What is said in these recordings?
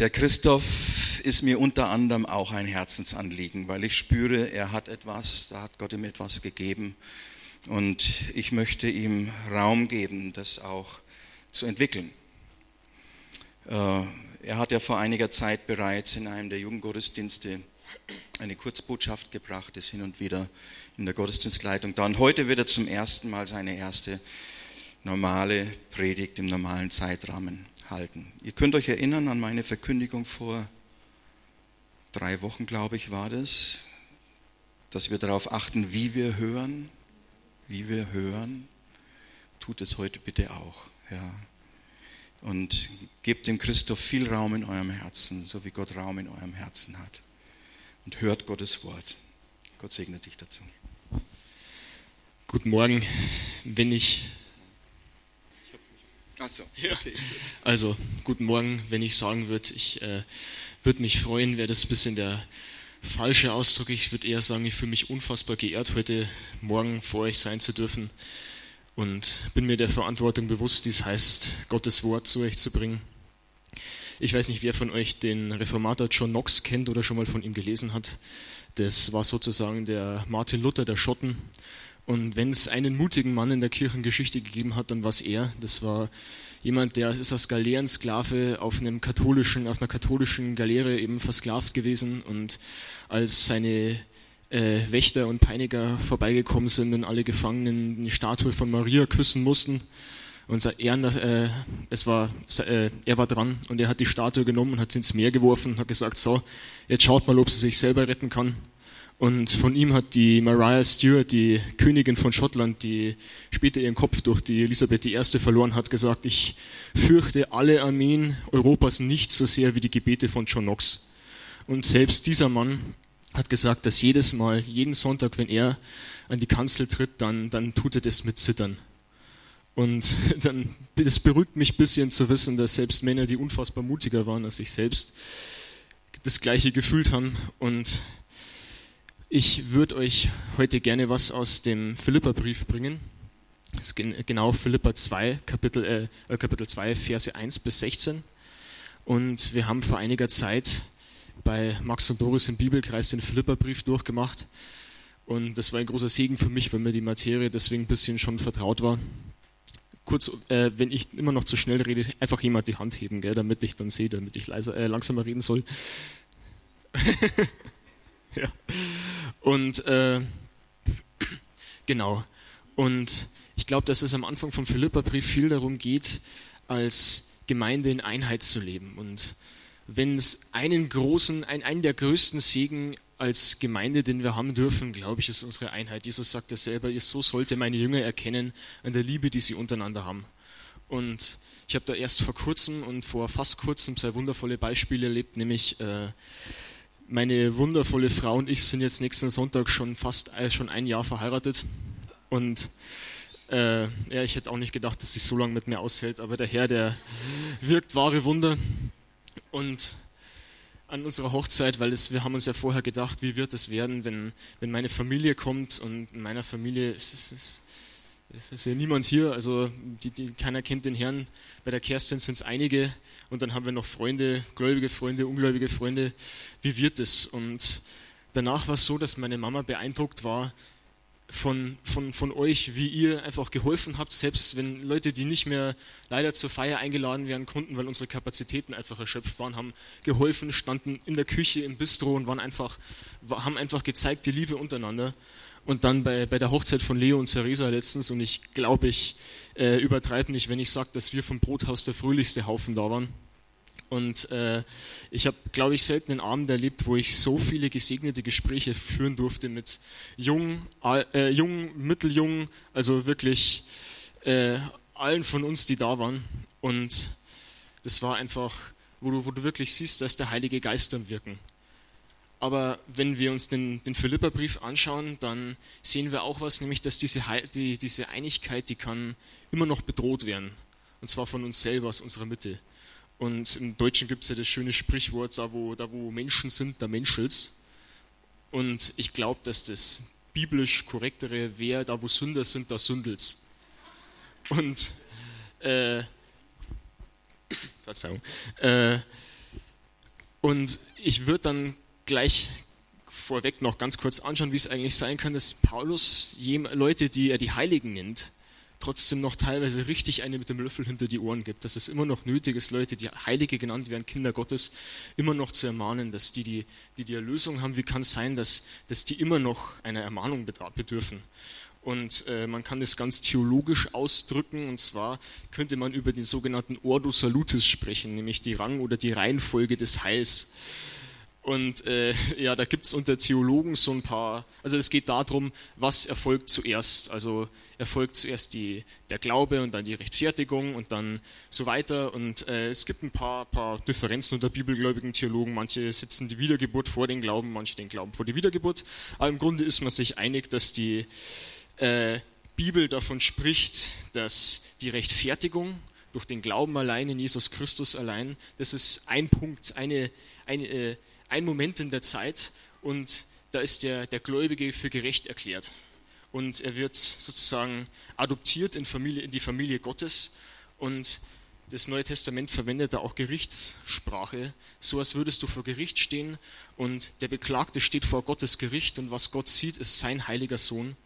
Der Christoph ist mir unter anderem auch ein Herzensanliegen, weil ich spüre, er hat etwas, da hat Gott ihm etwas gegeben und ich möchte ihm Raum geben, das auch zu entwickeln. Äh, er hat ja vor einiger Zeit bereits in einem der Jugendgottesdienste eine Kurzbotschaft gebracht, ist hin und wieder in der Gottesdienstleitung da. Und heute wird er zum ersten Mal seine erste normale Predigt im normalen Zeitrahmen halten. Ihr könnt euch erinnern an meine Verkündigung vor drei Wochen, glaube ich, war das, dass wir darauf achten, wie wir hören, wie wir hören. Tut es heute bitte auch. Ja. Und gebt dem Christoph viel Raum in eurem Herzen, so wie Gott Raum in eurem Herzen hat. Und hört Gottes Wort. Gott segne dich dazu. Guten Morgen. Wenn ich so, okay, also, guten Morgen. Wenn ich sagen würde, ich äh, würde mich freuen, wäre das ein bisschen der falsche Ausdruck. Ich würde eher sagen, ich fühle mich unfassbar geehrt, heute Morgen vor euch sein zu dürfen und bin mir der Verantwortung bewusst, die es heißt, Gottes Wort zu euch zu bringen. Ich weiß nicht, wer von euch den Reformator John Knox kennt oder schon mal von ihm gelesen hat. Das war sozusagen der Martin Luther der Schotten und wenn es einen mutigen Mann in der Kirchengeschichte gegeben hat, dann war es er. Das war jemand, der ist als Galeerensklave auf, einem katholischen, auf einer katholischen Galeere eben versklavt gewesen. Und als seine äh, Wächter und Peiniger vorbeigekommen sind und alle Gefangenen eine Statue von Maria küssen mussten, und er, äh, es war, äh, er war dran und er hat die Statue genommen und hat sie ins Meer geworfen und hat gesagt, so, jetzt schaut mal, ob sie sich selber retten kann. Und von ihm hat die Mariah Stewart, die Königin von Schottland, die später ihren Kopf durch die Elisabeth I. verloren hat, gesagt, ich fürchte alle Armeen Europas nicht so sehr wie die Gebete von John Knox. Und selbst dieser Mann hat gesagt, dass jedes Mal, jeden Sonntag, wenn er an die Kanzel tritt, dann, dann tut er das mit Zittern. Und dann, das beruhigt mich ein bisschen zu wissen, dass selbst Männer, die unfassbar mutiger waren als ich selbst, das Gleiche gefühlt haben und ich würde euch heute gerne was aus dem Philipperbrief bringen. Genau Philippa 2, Kapitel, äh, Kapitel 2, Verse 1 bis 16. Und wir haben vor einiger Zeit bei Max und Doris im Bibelkreis den Philipperbrief durchgemacht. Und das war ein großer Segen für mich, weil mir die Materie deswegen ein bisschen schon vertraut war. Kurz, äh, wenn ich immer noch zu schnell rede, einfach jemand die Hand heben, gell, damit ich dann sehe, damit ich leiser, äh, langsamer reden soll. ja. Und äh, genau. Und ich glaube, dass es am Anfang vom Philipperbrief viel darum geht, als Gemeinde in Einheit zu leben. Und wenn es einen großen, ein, einen der größten Segen als Gemeinde, den wir haben dürfen, glaube ich, ist unsere Einheit. Jesus sagt es selber, so sollte meine Jünger erkennen an der Liebe, die sie untereinander haben. Und ich habe da erst vor kurzem und vor fast kurzem zwei wundervolle Beispiele erlebt, nämlich äh, meine wundervolle Frau und ich sind jetzt nächsten Sonntag schon fast äh, schon ein Jahr verheiratet. Und äh, ja, ich hätte auch nicht gedacht, dass sie so lange mit mir aushält, aber der Herr, der wirkt wahre Wunder. Und an unserer Hochzeit, weil es, wir haben uns ja vorher gedacht, wie wird es werden, wenn, wenn meine Familie kommt und in meiner Familie ist es, es ist ja niemand hier, also die, die, keiner kennt den Herrn. Bei der Kerstin sind es einige und dann haben wir noch Freunde, gläubige Freunde, ungläubige Freunde. Wie wird es? Und danach war es so, dass meine Mama beeindruckt war von, von, von euch, wie ihr einfach geholfen habt, selbst wenn Leute, die nicht mehr leider zur Feier eingeladen werden konnten, weil unsere Kapazitäten einfach erschöpft waren, haben geholfen, standen in der Küche, im Bistro und waren einfach, haben einfach gezeigt die Liebe untereinander und dann bei, bei der Hochzeit von Leo und Theresa letztens, und ich glaube, ich äh, übertreibe nicht, wenn ich sage, dass wir vom Brothaus der fröhlichste Haufen da waren. Und äh, ich habe, glaube ich, selten einen Abend erlebt, wo ich so viele gesegnete Gespräche führen durfte mit jungen, äh, jungen mitteljungen, also wirklich äh, allen von uns, die da waren. Und das war einfach, wo du, wo du wirklich siehst, dass der Heilige Geist am Wirken. Aber wenn wir uns den, den Philipperbrief anschauen, dann sehen wir auch was, nämlich dass diese, die, diese Einigkeit, die kann immer noch bedroht werden. Und zwar von uns selber, aus unserer Mitte. Und im Deutschen gibt es ja das schöne Sprichwort, da wo, da wo Menschen sind, da menschelt's. Und ich glaube, dass das biblisch korrektere wäre, da wo Sünder sind, da sündelt's. Und, äh, Verzeihung, äh, Und ich würde dann gleich vorweg noch ganz kurz anschauen, wie es eigentlich sein kann, dass Paulus Leute, die er die Heiligen nennt, trotzdem noch teilweise richtig eine mit dem Löffel hinter die Ohren gibt. Dass es immer noch nötig ist, Leute, die Heilige genannt werden, Kinder Gottes, immer noch zu ermahnen, dass die die, die, die Erlösung haben. Wie kann es sein, dass, dass die immer noch einer Ermahnung bedürfen? Und äh, man kann das ganz theologisch ausdrücken, und zwar könnte man über den sogenannten Ordo Salutis sprechen, nämlich die Rang- oder die Reihenfolge des Heils. Und äh, ja, da gibt es unter Theologen so ein paar, also es geht darum, was erfolgt zuerst. Also erfolgt zuerst die, der Glaube und dann die Rechtfertigung und dann so weiter. Und äh, es gibt ein paar, paar Differenzen unter bibelgläubigen Theologen. Manche setzen die Wiedergeburt vor den Glauben, manche den Glauben vor die Wiedergeburt. Aber im Grunde ist man sich einig, dass die äh, Bibel davon spricht, dass die Rechtfertigung durch den Glauben allein in Jesus Christus allein, das ist ein Punkt, eine, eine, äh, ein Moment in der Zeit und da ist der, der Gläubige für gerecht erklärt. Und er wird sozusagen adoptiert in, Familie, in die Familie Gottes und das Neue Testament verwendet da auch Gerichtssprache, so als würdest du vor Gericht stehen und der Beklagte steht vor Gottes Gericht und was Gott sieht, ist sein heiliger Sohn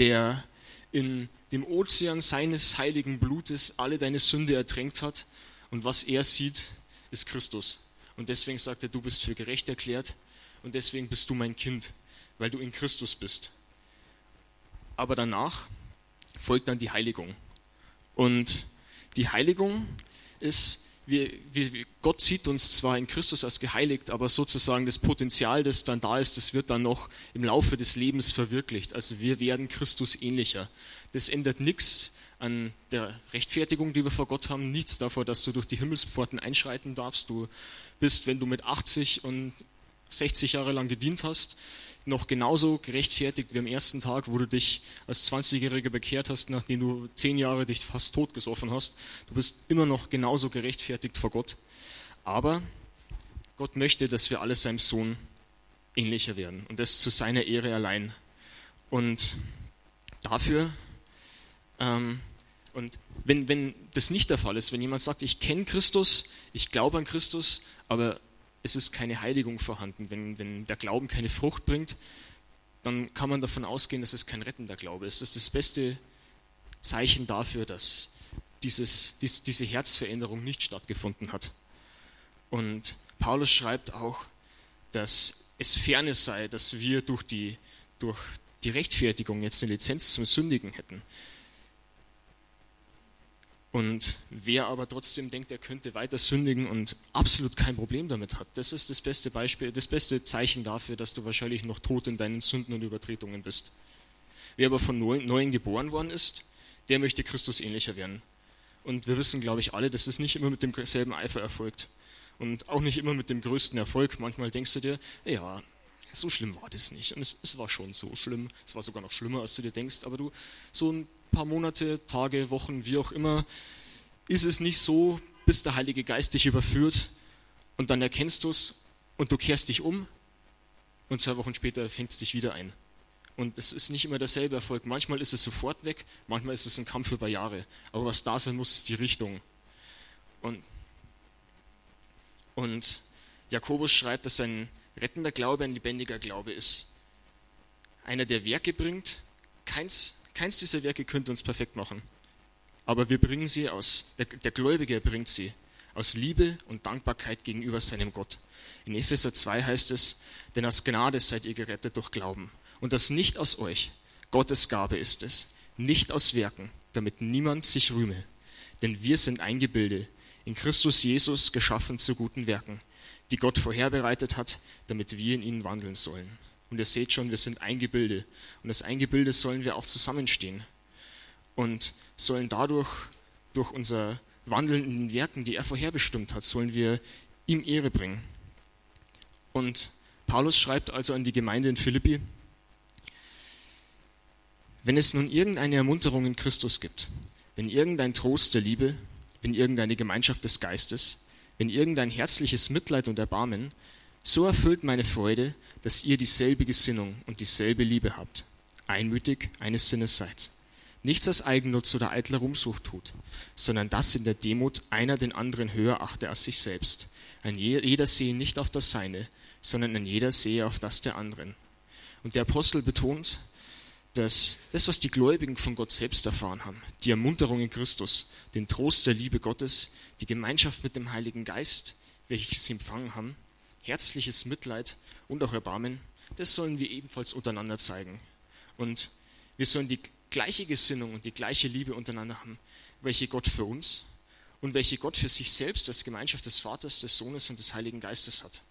der in dem Ozean seines heiligen Blutes alle deine Sünde ertränkt hat. Und was er sieht, ist Christus. Und deswegen sagt er, du bist für gerecht erklärt und deswegen bist du mein Kind, weil du in Christus bist. Aber danach folgt dann die Heiligung. Und die Heiligung ist wir, wir, Gott sieht uns zwar in Christus als geheiligt, aber sozusagen das Potenzial, das dann da ist, das wird dann noch im Laufe des Lebens verwirklicht. Also wir werden Christus ähnlicher. Das ändert nichts an der Rechtfertigung, die wir vor Gott haben, nichts davor, dass du durch die Himmelspforten einschreiten darfst. Du bist, wenn du mit 80 und 60 Jahre lang gedient hast, noch genauso gerechtfertigt wie am ersten Tag, wo du dich als 20-Jähriger bekehrt hast, nachdem du zehn Jahre dich fast totgesoffen hast. Du bist immer noch genauso gerechtfertigt vor Gott. Aber Gott möchte, dass wir alle seinem Sohn ähnlicher werden und das zu seiner Ehre allein. Und dafür, ähm, und wenn, wenn das nicht der Fall ist, wenn jemand sagt, ich kenne Christus, ich glaube an Christus, aber es ist keine Heiligung vorhanden. Wenn, wenn der Glauben keine Frucht bringt, dann kann man davon ausgehen, dass es kein rettender Glaube ist. Das ist das beste Zeichen dafür, dass dieses, dies, diese Herzveränderung nicht stattgefunden hat. Und Paulus schreibt auch, dass es ferne sei, dass wir durch die, durch die Rechtfertigung jetzt eine Lizenz zum Sündigen hätten. Und wer aber trotzdem denkt, er könnte weiter sündigen und absolut kein Problem damit hat, das ist das beste Beispiel, das beste Zeichen dafür, dass du wahrscheinlich noch tot in deinen Sünden und Übertretungen bist. Wer aber von Neuem geboren worden ist, der möchte Christus ähnlicher werden. Und wir wissen, glaube ich, alle, dass es nicht immer mit demselben Eifer erfolgt. Und auch nicht immer mit dem größten Erfolg. Manchmal denkst du dir, ja, so schlimm war das nicht. Und es, es war schon so schlimm. Es war sogar noch schlimmer, als du dir denkst. Aber du, so ein paar Monate, Tage, Wochen, wie auch immer, ist es nicht so, bis der Heilige Geist dich überführt und dann erkennst du es und du kehrst dich um und zwei Wochen später fängt es dich wieder ein. Und es ist nicht immer derselbe Erfolg. Manchmal ist es sofort weg, manchmal ist es ein Kampf über Jahre. Aber was da sein muss, ist die Richtung. Und, und Jakobus schreibt, dass ein rettender Glaube ein lebendiger Glaube ist. Einer, der Werke bringt, keins Keins dieser Werke könnte uns perfekt machen. Aber wir bringen sie aus, der, der Gläubige bringt sie aus Liebe und Dankbarkeit gegenüber seinem Gott. In Epheser 2 heißt es, denn aus Gnade seid ihr gerettet durch Glauben. Und das nicht aus euch, Gottes Gabe ist es, nicht aus Werken, damit niemand sich rühme. Denn wir sind ein Gebilde, in Christus Jesus geschaffen zu guten Werken, die Gott vorherbereitet hat, damit wir in ihnen wandeln sollen. Und ihr seht schon, wir sind ein Gebilde. Und das Eingebilde sollen wir auch zusammenstehen. Und sollen dadurch, durch unser Wandeln in den Werken, die er vorherbestimmt hat, sollen wir ihm Ehre bringen. Und Paulus schreibt also an die Gemeinde in Philippi, wenn es nun irgendeine Ermunterung in Christus gibt, wenn irgendein Trost der Liebe, wenn irgendeine Gemeinschaft des Geistes, wenn irgendein herzliches Mitleid und Erbarmen, so erfüllt meine Freude, dass ihr dieselbe Gesinnung und dieselbe Liebe habt, einmütig eines Sinnes seid. nichts aus Eigennutz oder eitler Ruhmsucht tut, sondern dass in der Demut einer den anderen höher achte als sich selbst. Ein jeder sehe nicht auf das Seine, sondern ein jeder sehe auf das der anderen. Und der Apostel betont, dass das, was die Gläubigen von Gott selbst erfahren haben, die Ermunterung in Christus, den Trost der Liebe Gottes, die Gemeinschaft mit dem Heiligen Geist, welches sie empfangen haben, herzliches Mitleid und auch Erbarmen, das sollen wir ebenfalls untereinander zeigen. Und wir sollen die gleiche Gesinnung und die gleiche Liebe untereinander haben, welche Gott für uns und welche Gott für sich selbst als Gemeinschaft des Vaters, des Sohnes und des Heiligen Geistes hat.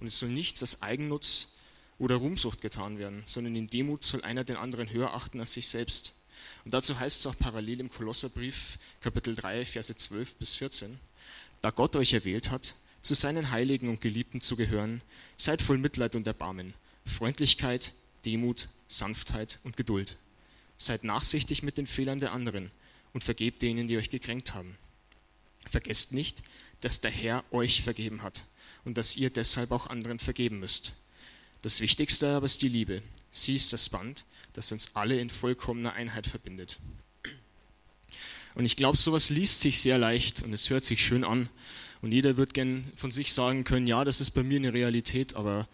Und es soll nichts als Eigennutz oder Ruhmsucht getan werden, sondern in Demut soll einer den anderen höher achten als sich selbst. Und dazu heißt es auch parallel im Kolosserbrief, Kapitel 3, Verse 12 bis 14, da Gott euch erwählt hat, zu seinen Heiligen und Geliebten zu gehören, seid voll Mitleid und Erbarmen, Freundlichkeit, Demut, Sanftheit und Geduld. Seid nachsichtig mit den Fehlern der anderen und vergebt denen, die euch gekränkt haben. Vergesst nicht, dass der Herr euch vergeben hat und dass ihr deshalb auch anderen vergeben müsst. Das Wichtigste aber ist die Liebe. Sie ist das Band, das uns alle in vollkommener Einheit verbindet. Und ich glaube, sowas liest sich sehr leicht und es hört sich schön an. Und jeder wird gern von sich sagen können, ja, das ist bei mir eine Realität, aber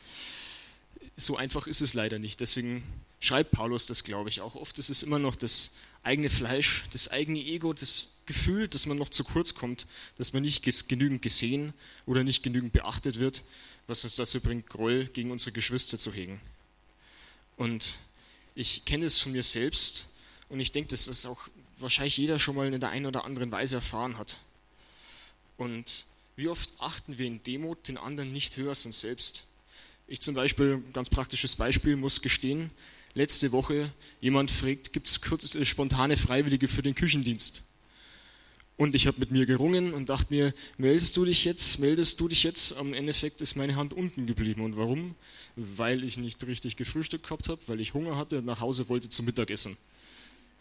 so einfach ist es leider nicht. Deswegen schreibt Paulus das, glaube ich, auch. Oft ist es immer noch das eigene Fleisch, das eigene Ego, das Gefühl, dass man noch zu kurz kommt, dass man nicht genügend gesehen oder nicht genügend beachtet wird, was uns dazu bringt, Groll gegen unsere Geschwister zu hegen. Und ich kenne es von mir selbst und ich denke, dass das auch wahrscheinlich jeder schon mal in der einen oder anderen Weise erfahren hat. Und wie oft achten wir in Demut den anderen nicht höher als uns selbst? Ich zum Beispiel, ganz praktisches Beispiel, muss gestehen, letzte Woche jemand fragt, gibt es äh, spontane Freiwillige für den Küchendienst? Und ich habe mit mir gerungen und dachte mir, meldest du dich jetzt, meldest du dich jetzt? Am Endeffekt ist meine Hand unten geblieben. Und warum? Weil ich nicht richtig gefrühstückt gehabt habe, weil ich Hunger hatte und nach Hause wollte zum Mittagessen.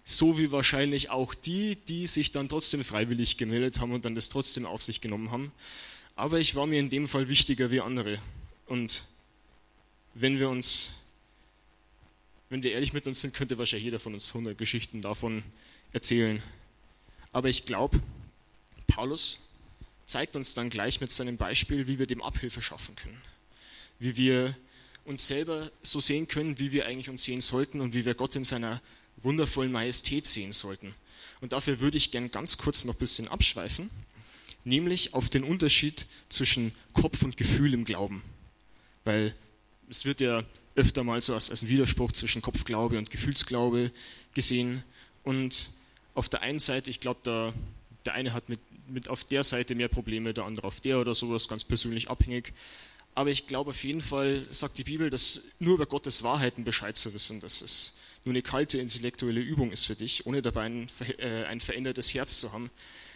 So wie wahrscheinlich auch die, die sich dann trotzdem freiwillig gemeldet haben und dann das trotzdem auf sich genommen haben. Aber ich war mir in dem Fall wichtiger wie andere. Und wenn wir uns, wenn wir ehrlich mit uns sind, könnte wahrscheinlich jeder von uns 100 Geschichten davon erzählen. Aber ich glaube, Paulus zeigt uns dann gleich mit seinem Beispiel, wie wir dem Abhilfe schaffen können. Wie wir uns selber so sehen können, wie wir eigentlich uns sehen sollten und wie wir Gott in seiner wundervollen Majestät sehen sollten. Und dafür würde ich gern ganz kurz noch ein bisschen abschweifen, nämlich auf den Unterschied zwischen Kopf und Gefühl im Glauben. Weil es wird ja öfter mal so als, als ein Widerspruch zwischen Kopfglaube und Gefühlsglaube gesehen. Und auf der einen Seite, ich glaube, der, der eine hat mit, mit auf der Seite mehr Probleme, der andere auf der oder sowas, ganz persönlich abhängig. Aber ich glaube auf jeden Fall, sagt die Bibel, dass nur über Gottes Wahrheiten Bescheid zu wissen, dass es nur eine kalte intellektuelle Übung ist für dich, ohne dabei ein, äh, ein verändertes Herz zu haben,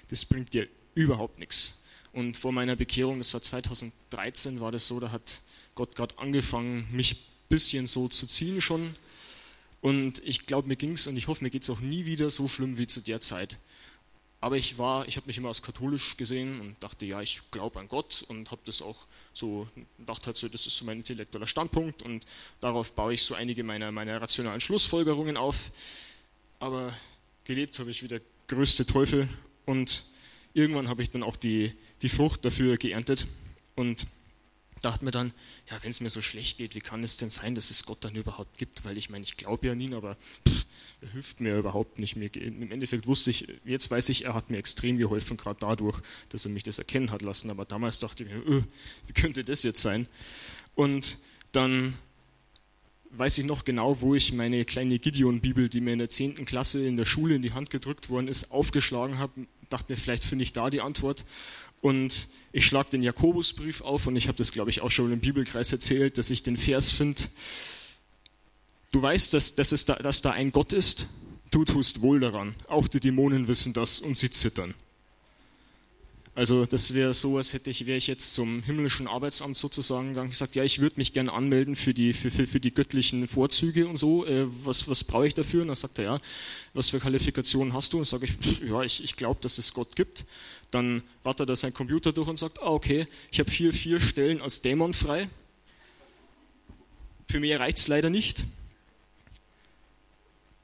das bringt dir überhaupt nichts. Und vor meiner Bekehrung, das war 2013, war das so, da hat Gott gerade angefangen, mich ein bisschen so zu ziehen schon. Und ich glaube, mir ging es und ich hoffe, mir geht es auch nie wieder so schlimm wie zu der Zeit. Aber ich war, ich habe mich immer als katholisch gesehen und dachte, ja, ich glaube an Gott und habe das auch so, dachte halt so, das ist so mein intellektueller Standpunkt und darauf baue ich so einige meiner, meiner rationalen Schlussfolgerungen auf. Aber gelebt habe ich wie der größte Teufel und irgendwann habe ich dann auch die, die Frucht dafür geerntet und dachte mir dann, ja, wenn es mir so schlecht geht, wie kann es denn sein, dass es Gott dann überhaupt gibt? Weil ich meine, ich glaube ja an ihn, aber pff, er hilft mir überhaupt nicht. Mir, Im Endeffekt wusste ich, jetzt weiß ich, er hat mir extrem geholfen, gerade dadurch, dass er mich das erkennen hat lassen. Aber damals dachte ich mir, öh, wie könnte das jetzt sein? Und dann weiß ich noch genau, wo ich meine kleine Gideon-Bibel, die mir in der 10. Klasse in der Schule in die Hand gedrückt worden ist, aufgeschlagen habe. Dachte mir, vielleicht finde ich da die Antwort. Und ich schlage den Jakobusbrief auf und ich habe das, glaube ich, auch schon im Bibelkreis erzählt, dass ich den Vers finde. Du weißt, dass, dass, es da, dass da ein Gott ist, du tust wohl daran. Auch die Dämonen wissen das und sie zittern. Also das wäre so, als hätte ich, wäre ich jetzt zum himmlischen Arbeitsamt sozusagen gegangen und gesagt, ja, ich würde mich gerne anmelden für die, für, für, für die göttlichen Vorzüge und so. Äh, was was brauche ich dafür? Und dann sagt er, ja, was für Qualifikationen hast du? Und sage ich, ja, ich, ich glaube, dass es Gott gibt. Dann rattert er seinen Computer durch und sagt, ah, okay, ich habe vier, vier Stellen als Dämon frei. Für mich reicht es leider nicht.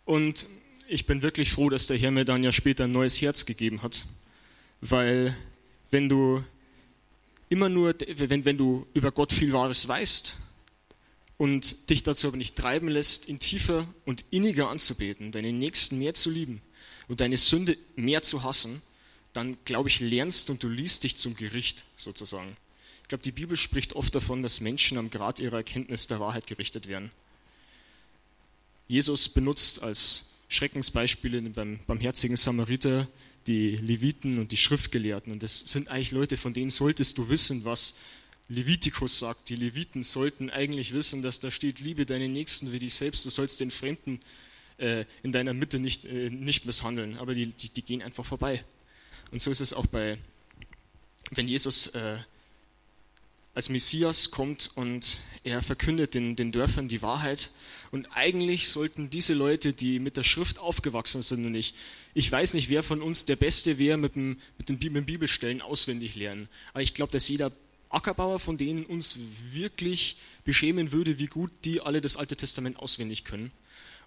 Und ich bin wirklich froh, dass der Herr mir dann ja später ein neues Herz gegeben hat, weil wenn du immer nur, wenn, wenn du über Gott viel Wahres weißt und dich dazu aber nicht treiben lässt, ihn tiefer und inniger anzubeten, deinen Nächsten mehr zu lieben und deine Sünde mehr zu hassen, dann glaube ich, lernst und du liest dich zum Gericht sozusagen. Ich glaube, die Bibel spricht oft davon, dass Menschen am Grad ihrer Erkenntnis der Wahrheit gerichtet werden. Jesus benutzt als Schreckensbeispiele beim barmherzigen Samariter die Leviten und die Schriftgelehrten. Und das sind eigentlich Leute, von denen solltest du wissen, was Levitikus sagt. Die Leviten sollten eigentlich wissen, dass da steht, liebe deinen Nächsten wie dich selbst, du sollst den Fremden äh, in deiner Mitte nicht, äh, nicht misshandeln. Aber die, die, die, gehen einfach vorbei. Und so ist es auch bei, wenn Jesus äh, als Messias kommt und er verkündet den, den Dörfern die Wahrheit. Und eigentlich sollten diese Leute, die mit der Schrift aufgewachsen sind und ich, ich weiß nicht, wer von uns der Beste wäre mit, mit den Bibelstellen auswendig lernen. Aber ich glaube, dass jeder Ackerbauer von denen uns wirklich beschämen würde, wie gut die alle das Alte Testament auswendig können.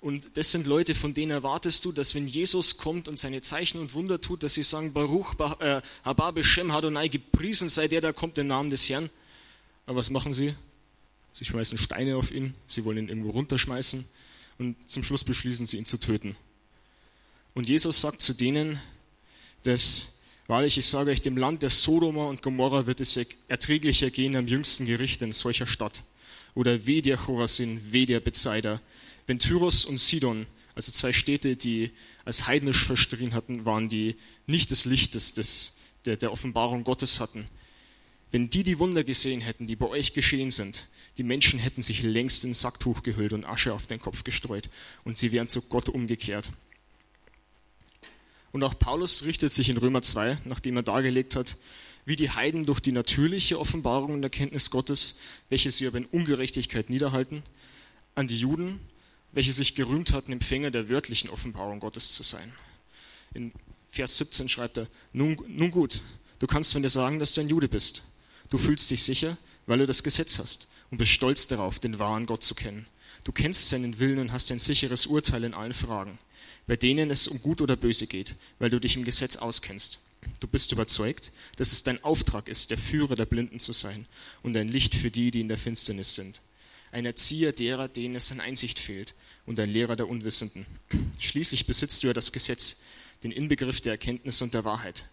Und das sind Leute, von denen erwartest du, dass wenn Jesus kommt und seine Zeichen und Wunder tut, dass sie sagen, Baruch, äh, Haba, Beshem, Hadonai, gepriesen sei der, der kommt im Namen des Herrn. Aber was machen sie? Sie schmeißen Steine auf ihn, sie wollen ihn irgendwo runterschmeißen und zum Schluss beschließen sie, ihn zu töten. Und Jesus sagt zu denen, dass, wahrlich, ich sage euch, dem Land der Sodoma und Gomorra wird es erträglicher gehen am jüngsten Gericht in solcher Stadt. Oder weh der Chorasin, weh der Bezeider. Wenn Tyros und Sidon, also zwei Städte, die als heidnisch verstrien hatten, waren, die nicht des, des, der, der Offenbarung Gottes hatten, wenn die die Wunder gesehen hätten, die bei euch geschehen sind, die Menschen hätten sich längst in Sacktuch gehüllt und Asche auf den Kopf gestreut und sie wären zu Gott umgekehrt. Und auch Paulus richtet sich in Römer 2, nachdem er dargelegt hat, wie die Heiden durch die natürliche Offenbarung und Erkenntnis Gottes, welche sie aber in Ungerechtigkeit niederhalten, an die Juden, welche sich gerühmt hatten, Empfänger der wörtlichen Offenbarung Gottes zu sein. In Vers 17 schreibt er, nun, nun gut, du kannst von dir sagen, dass du ein Jude bist Du fühlst dich sicher, weil du das Gesetz hast und bist stolz darauf, den wahren Gott zu kennen. Du kennst seinen Willen und hast ein sicheres Urteil in allen Fragen, bei denen es um Gut oder Böse geht, weil du dich im Gesetz auskennst. Du bist überzeugt, dass es dein Auftrag ist, der Führer der Blinden zu sein und ein Licht für die, die in der Finsternis sind. Ein Erzieher derer, denen es an Einsicht fehlt und ein Lehrer der Unwissenden. Schließlich besitzt du ja das Gesetz, den Inbegriff der Erkenntnis und der Wahrheit.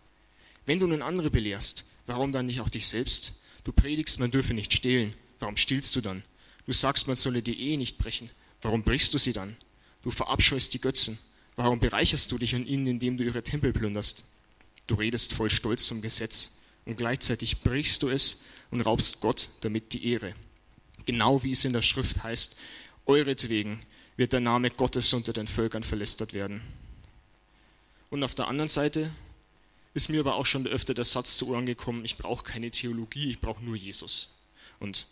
Wenn du nun andere belehrst, warum dann nicht auch dich selbst? Du predigst, man dürfe nicht stehlen. Warum stiehlst du dann? Du sagst, man solle die Ehe nicht brechen. Warum brichst du sie dann? Du verabscheust die Götzen. Warum bereicherst du dich an ihnen, indem du ihre Tempel plünderst? Du redest voll Stolz zum Gesetz und gleichzeitig brichst du es und raubst Gott damit die Ehre. Genau wie es in der Schrift heißt, euretwegen wird der Name Gottes unter den Völkern verlästert werden. Und auf der anderen Seite ist mir aber auch schon öfter der Satz zu Ohren gekommen, ich brauche keine Theologie, ich brauche nur Jesus. Und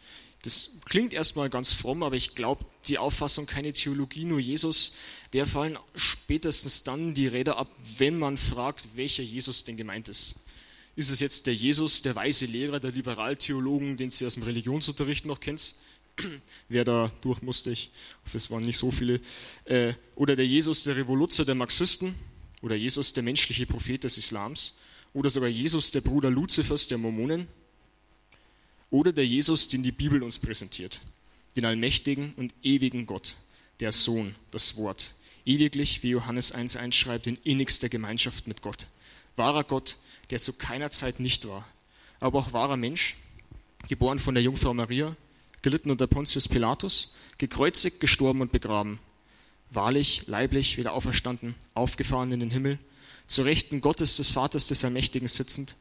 das klingt erstmal ganz fromm, aber ich glaube, die Auffassung, keine Theologie, nur Jesus, der fallen spätestens dann die Räder ab, wenn man fragt, welcher Jesus denn gemeint ist. Ist es jetzt der Jesus, der weise Lehrer, der Liberaltheologen, den Sie aus dem Religionsunterricht noch kennt? Wer da durch musste, ich hoffe, es waren nicht so viele. Äh, oder der Jesus, der Revoluzer der Marxisten? oder Jesus der menschliche Prophet des Islams oder sogar Jesus der Bruder Luzifers der Mormonen oder der Jesus, den die Bibel uns präsentiert, den allmächtigen und ewigen Gott, der Sohn, das Wort, ewiglich, wie Johannes 1.1 schreibt, in innigster Gemeinschaft mit Gott. Wahrer Gott, der zu keiner Zeit nicht war, aber auch wahrer Mensch, geboren von der Jungfrau Maria, gelitten unter Pontius Pilatus, gekreuzigt, gestorben und begraben, wahrlich, leiblich, wieder auferstanden, aufgefahren in den Himmel, zur Rechten Gottes des Vaters des Allmächtigen sitzend,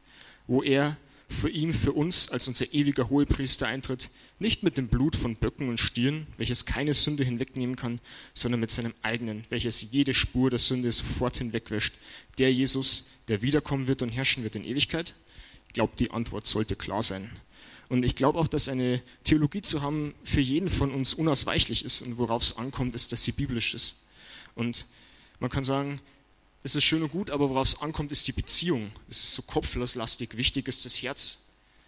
wo er für ihn, für uns als unser ewiger Hohepriester eintritt, nicht mit dem Blut von Böcken und Stieren, welches keine Sünde hinwegnehmen kann, sondern mit seinem eigenen, welches jede Spur der Sünde sofort hinwegwäscht. Der Jesus, der wiederkommen wird und herrschen wird in Ewigkeit? Ich glaube, die Antwort sollte klar sein. Und ich glaube auch, dass eine Theologie zu haben für jeden von uns unausweichlich ist und worauf es ankommt, ist, dass sie biblisch ist. Und man kann sagen, es ist schön und gut, aber worauf es ankommt, ist die Beziehung. Es ist so kopfloslastig, wichtig ist das Herz.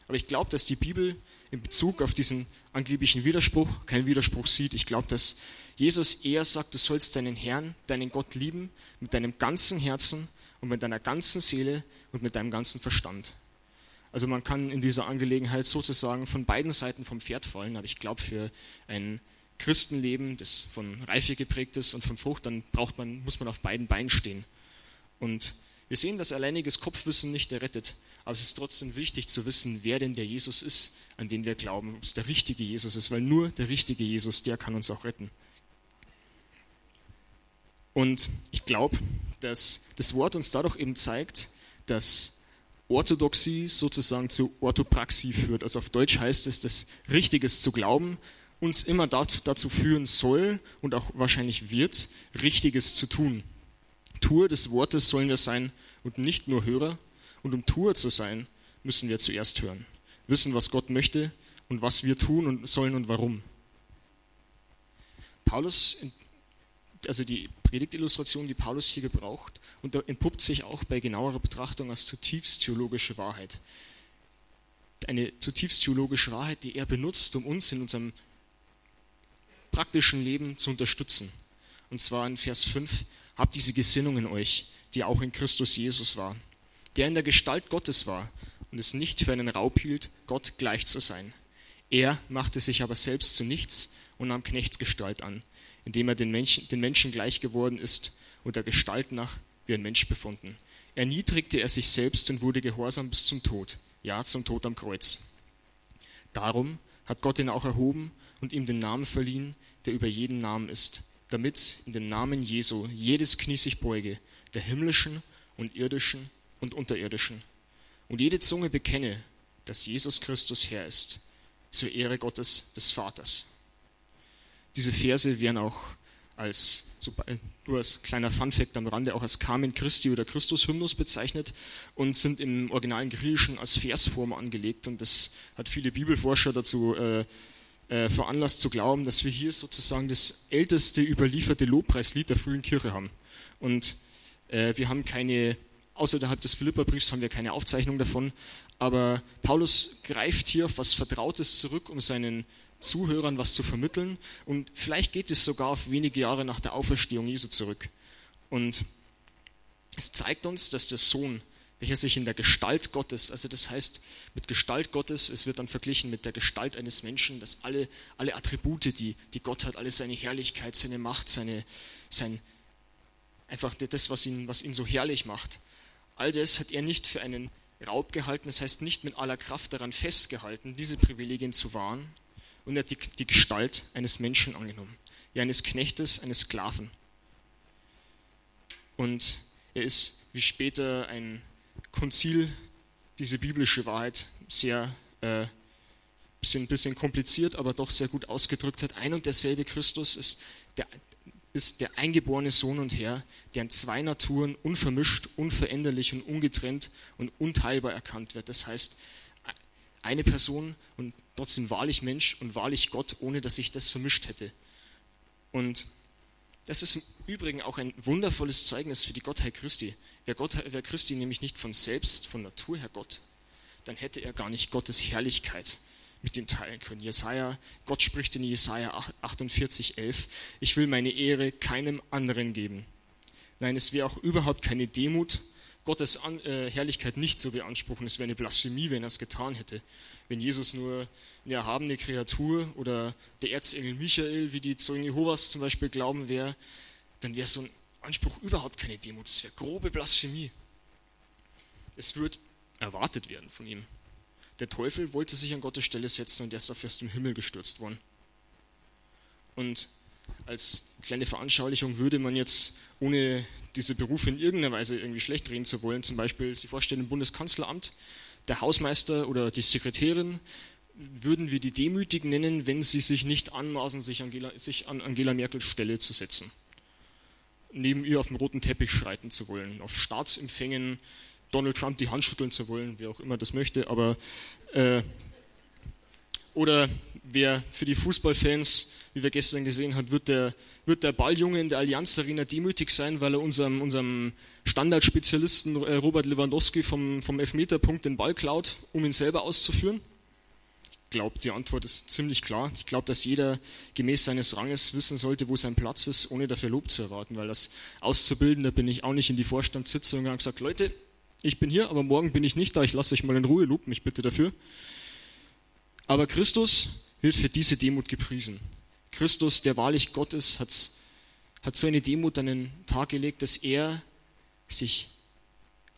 Aber ich glaube, dass die Bibel in Bezug auf diesen angeblichen Widerspruch keinen Widerspruch sieht. Ich glaube, dass Jesus eher sagt, du sollst deinen Herrn, deinen Gott lieben mit deinem ganzen Herzen und mit deiner ganzen Seele und mit deinem ganzen Verstand. Also man kann in dieser Angelegenheit sozusagen von beiden Seiten vom Pferd fallen, aber ich glaube für ein Christenleben, das von Reife geprägt ist und von Frucht, dann braucht man, muss man auf beiden Beinen stehen. Und wir sehen, dass alleiniges Kopfwissen nicht errettet, aber es ist trotzdem wichtig zu wissen, wer denn der Jesus ist, an den wir glauben, ob es der richtige Jesus ist, weil nur der richtige Jesus, der kann uns auch retten. Und ich glaube, dass das Wort uns dadurch eben zeigt, dass Orthodoxie sozusagen zu Orthopraxie führt. Also auf Deutsch heißt es, dass Richtiges zu glauben uns immer dazu führen soll und auch wahrscheinlich wird, Richtiges zu tun. Tour des Wortes sollen wir sein und nicht nur Hörer. Und um Tour zu sein, müssen wir zuerst hören. Wissen, was Gott möchte und was wir tun und sollen und warum. Paulus, also die Predigtillustration, die Paulus hier gebraucht, und entpuppt sich auch bei genauerer Betrachtung als zutiefst theologische Wahrheit. Eine zutiefst theologische Wahrheit, die er benutzt, um uns in unserem praktischen Leben zu unterstützen. Und zwar in Vers 5, habt diese Gesinnung in euch, die auch in Christus Jesus war, der in der Gestalt Gottes war und es nicht für einen Raub hielt, Gott gleich zu sein. Er machte sich aber selbst zu nichts und nahm Knechtsgestalt an, indem er den Menschen, den Menschen gleich geworden ist und der Gestalt nach wie ein Mensch befunden. Erniedrigte er sich selbst und wurde gehorsam bis zum Tod, ja zum Tod am Kreuz. Darum hat Gott ihn auch erhoben und ihm den Namen verliehen, der über jeden Namen ist, damit in dem Namen Jesu jedes Knie sich beuge, der himmlischen und irdischen und unterirdischen, und jede Zunge bekenne, dass Jesus Christus Herr ist, zur Ehre Gottes des Vaters. Diese Verse werden auch als, nur als kleiner Funfact am Rande, auch als Carmen Christi oder Christus-Hymnus bezeichnet und sind im originalen Griechischen als Versform angelegt. Und das hat viele Bibelforscher dazu äh, äh, veranlasst zu glauben, dass wir hier sozusagen das älteste überlieferte Lobpreislied der frühen Kirche haben. Und äh, wir haben keine, außerhalb des Philipperbriefs haben wir keine Aufzeichnung davon, aber Paulus greift hier auf was Vertrautes zurück, um seinen Zuhörern was zu vermitteln. Und vielleicht geht es sogar auf wenige Jahre nach der Auferstehung Jesu zurück. Und es zeigt uns, dass der Sohn welcher sich in der Gestalt Gottes, also das heißt mit Gestalt Gottes, es wird dann verglichen mit der Gestalt eines Menschen, dass alle, alle Attribute, die, die Gott hat, alle seine Herrlichkeit, seine Macht, seine, sein, einfach das, was ihn, was ihn so herrlich macht, all das hat er nicht für einen Raub gehalten, das heißt nicht mit aller Kraft daran festgehalten, diese Privilegien zu wahren, und er hat die, die Gestalt eines Menschen angenommen, ja eines Knechtes, eines Sklaven. Und er ist wie später ein Konzil diese biblische Wahrheit sehr äh, bisschen, bisschen kompliziert, aber doch sehr gut ausgedrückt hat. Ein und derselbe Christus ist der, ist der eingeborene Sohn und Herr, der in zwei Naturen unvermischt, unveränderlich und ungetrennt und unteilbar erkannt wird. Das heißt, eine Person und trotzdem wahrlich Mensch und wahrlich Gott, ohne dass sich das vermischt hätte. Und das ist im Übrigen auch ein wundervolles Zeugnis für die Gottheit Christi. Wäre, Gott, wäre Christi nämlich nicht von selbst, von Natur her Gott, dann hätte er gar nicht Gottes Herrlichkeit mit dem teilen können. Jesaja, Gott spricht in Jesaja 48, 11, ich will meine Ehre keinem anderen geben. Nein, es wäre auch überhaupt keine Demut, Gottes An äh, Herrlichkeit nicht zu beanspruchen. Es wäre eine Blasphemie, wenn er es getan hätte. Wenn Jesus nur eine erhabene Kreatur oder der Erzengel Michael, wie die Zeugen Jehovas zum Beispiel glauben, wäre, dann wäre so ein Anspruch überhaupt keine Demut. Es wäre grobe Blasphemie. Es wird erwartet werden von ihm. Der Teufel wollte sich an Gottes Stelle setzen und er ist dafür aus dem Himmel gestürzt worden. Und als kleine Veranschaulichung würde man jetzt, ohne diese Berufe in irgendeiner Weise irgendwie schlecht reden zu wollen, zum Beispiel Sie vorstellen im Bundeskanzleramt, der Hausmeister oder die Sekretärin, würden wir die Demütigen nennen, wenn sie sich nicht anmaßen, sich, Angela, sich an Angela Merkels Stelle zu setzen neben ihr auf dem roten Teppich schreiten zu wollen, auf Staatsempfängen Donald Trump die Hand schütteln zu wollen, wer auch immer das möchte, aber äh, oder wer für die Fußballfans, wie wir gestern gesehen haben, wird der, wird der Balljunge in der Allianz Arena demütig sein, weil er unserem, unserem Standardspezialisten äh, Robert Lewandowski vom, vom Elfmeterpunkt den Ball klaut, um ihn selber auszuführen? Glaube, die Antwort ist ziemlich klar. Ich glaube, dass jeder gemäß seines Ranges wissen sollte, wo sein Platz ist, ohne dafür Lob zu erwarten, weil als Auszubildender bin ich auch nicht in die Vorstandssitzung und gesagt, Leute, ich bin hier, aber morgen bin ich nicht da, ich lasse euch mal in Ruhe, lobt mich bitte dafür. Aber Christus wird für diese Demut gepriesen. Christus, der wahrlich Gott ist, hat, hat so eine Demut an den Tag gelegt, dass er sich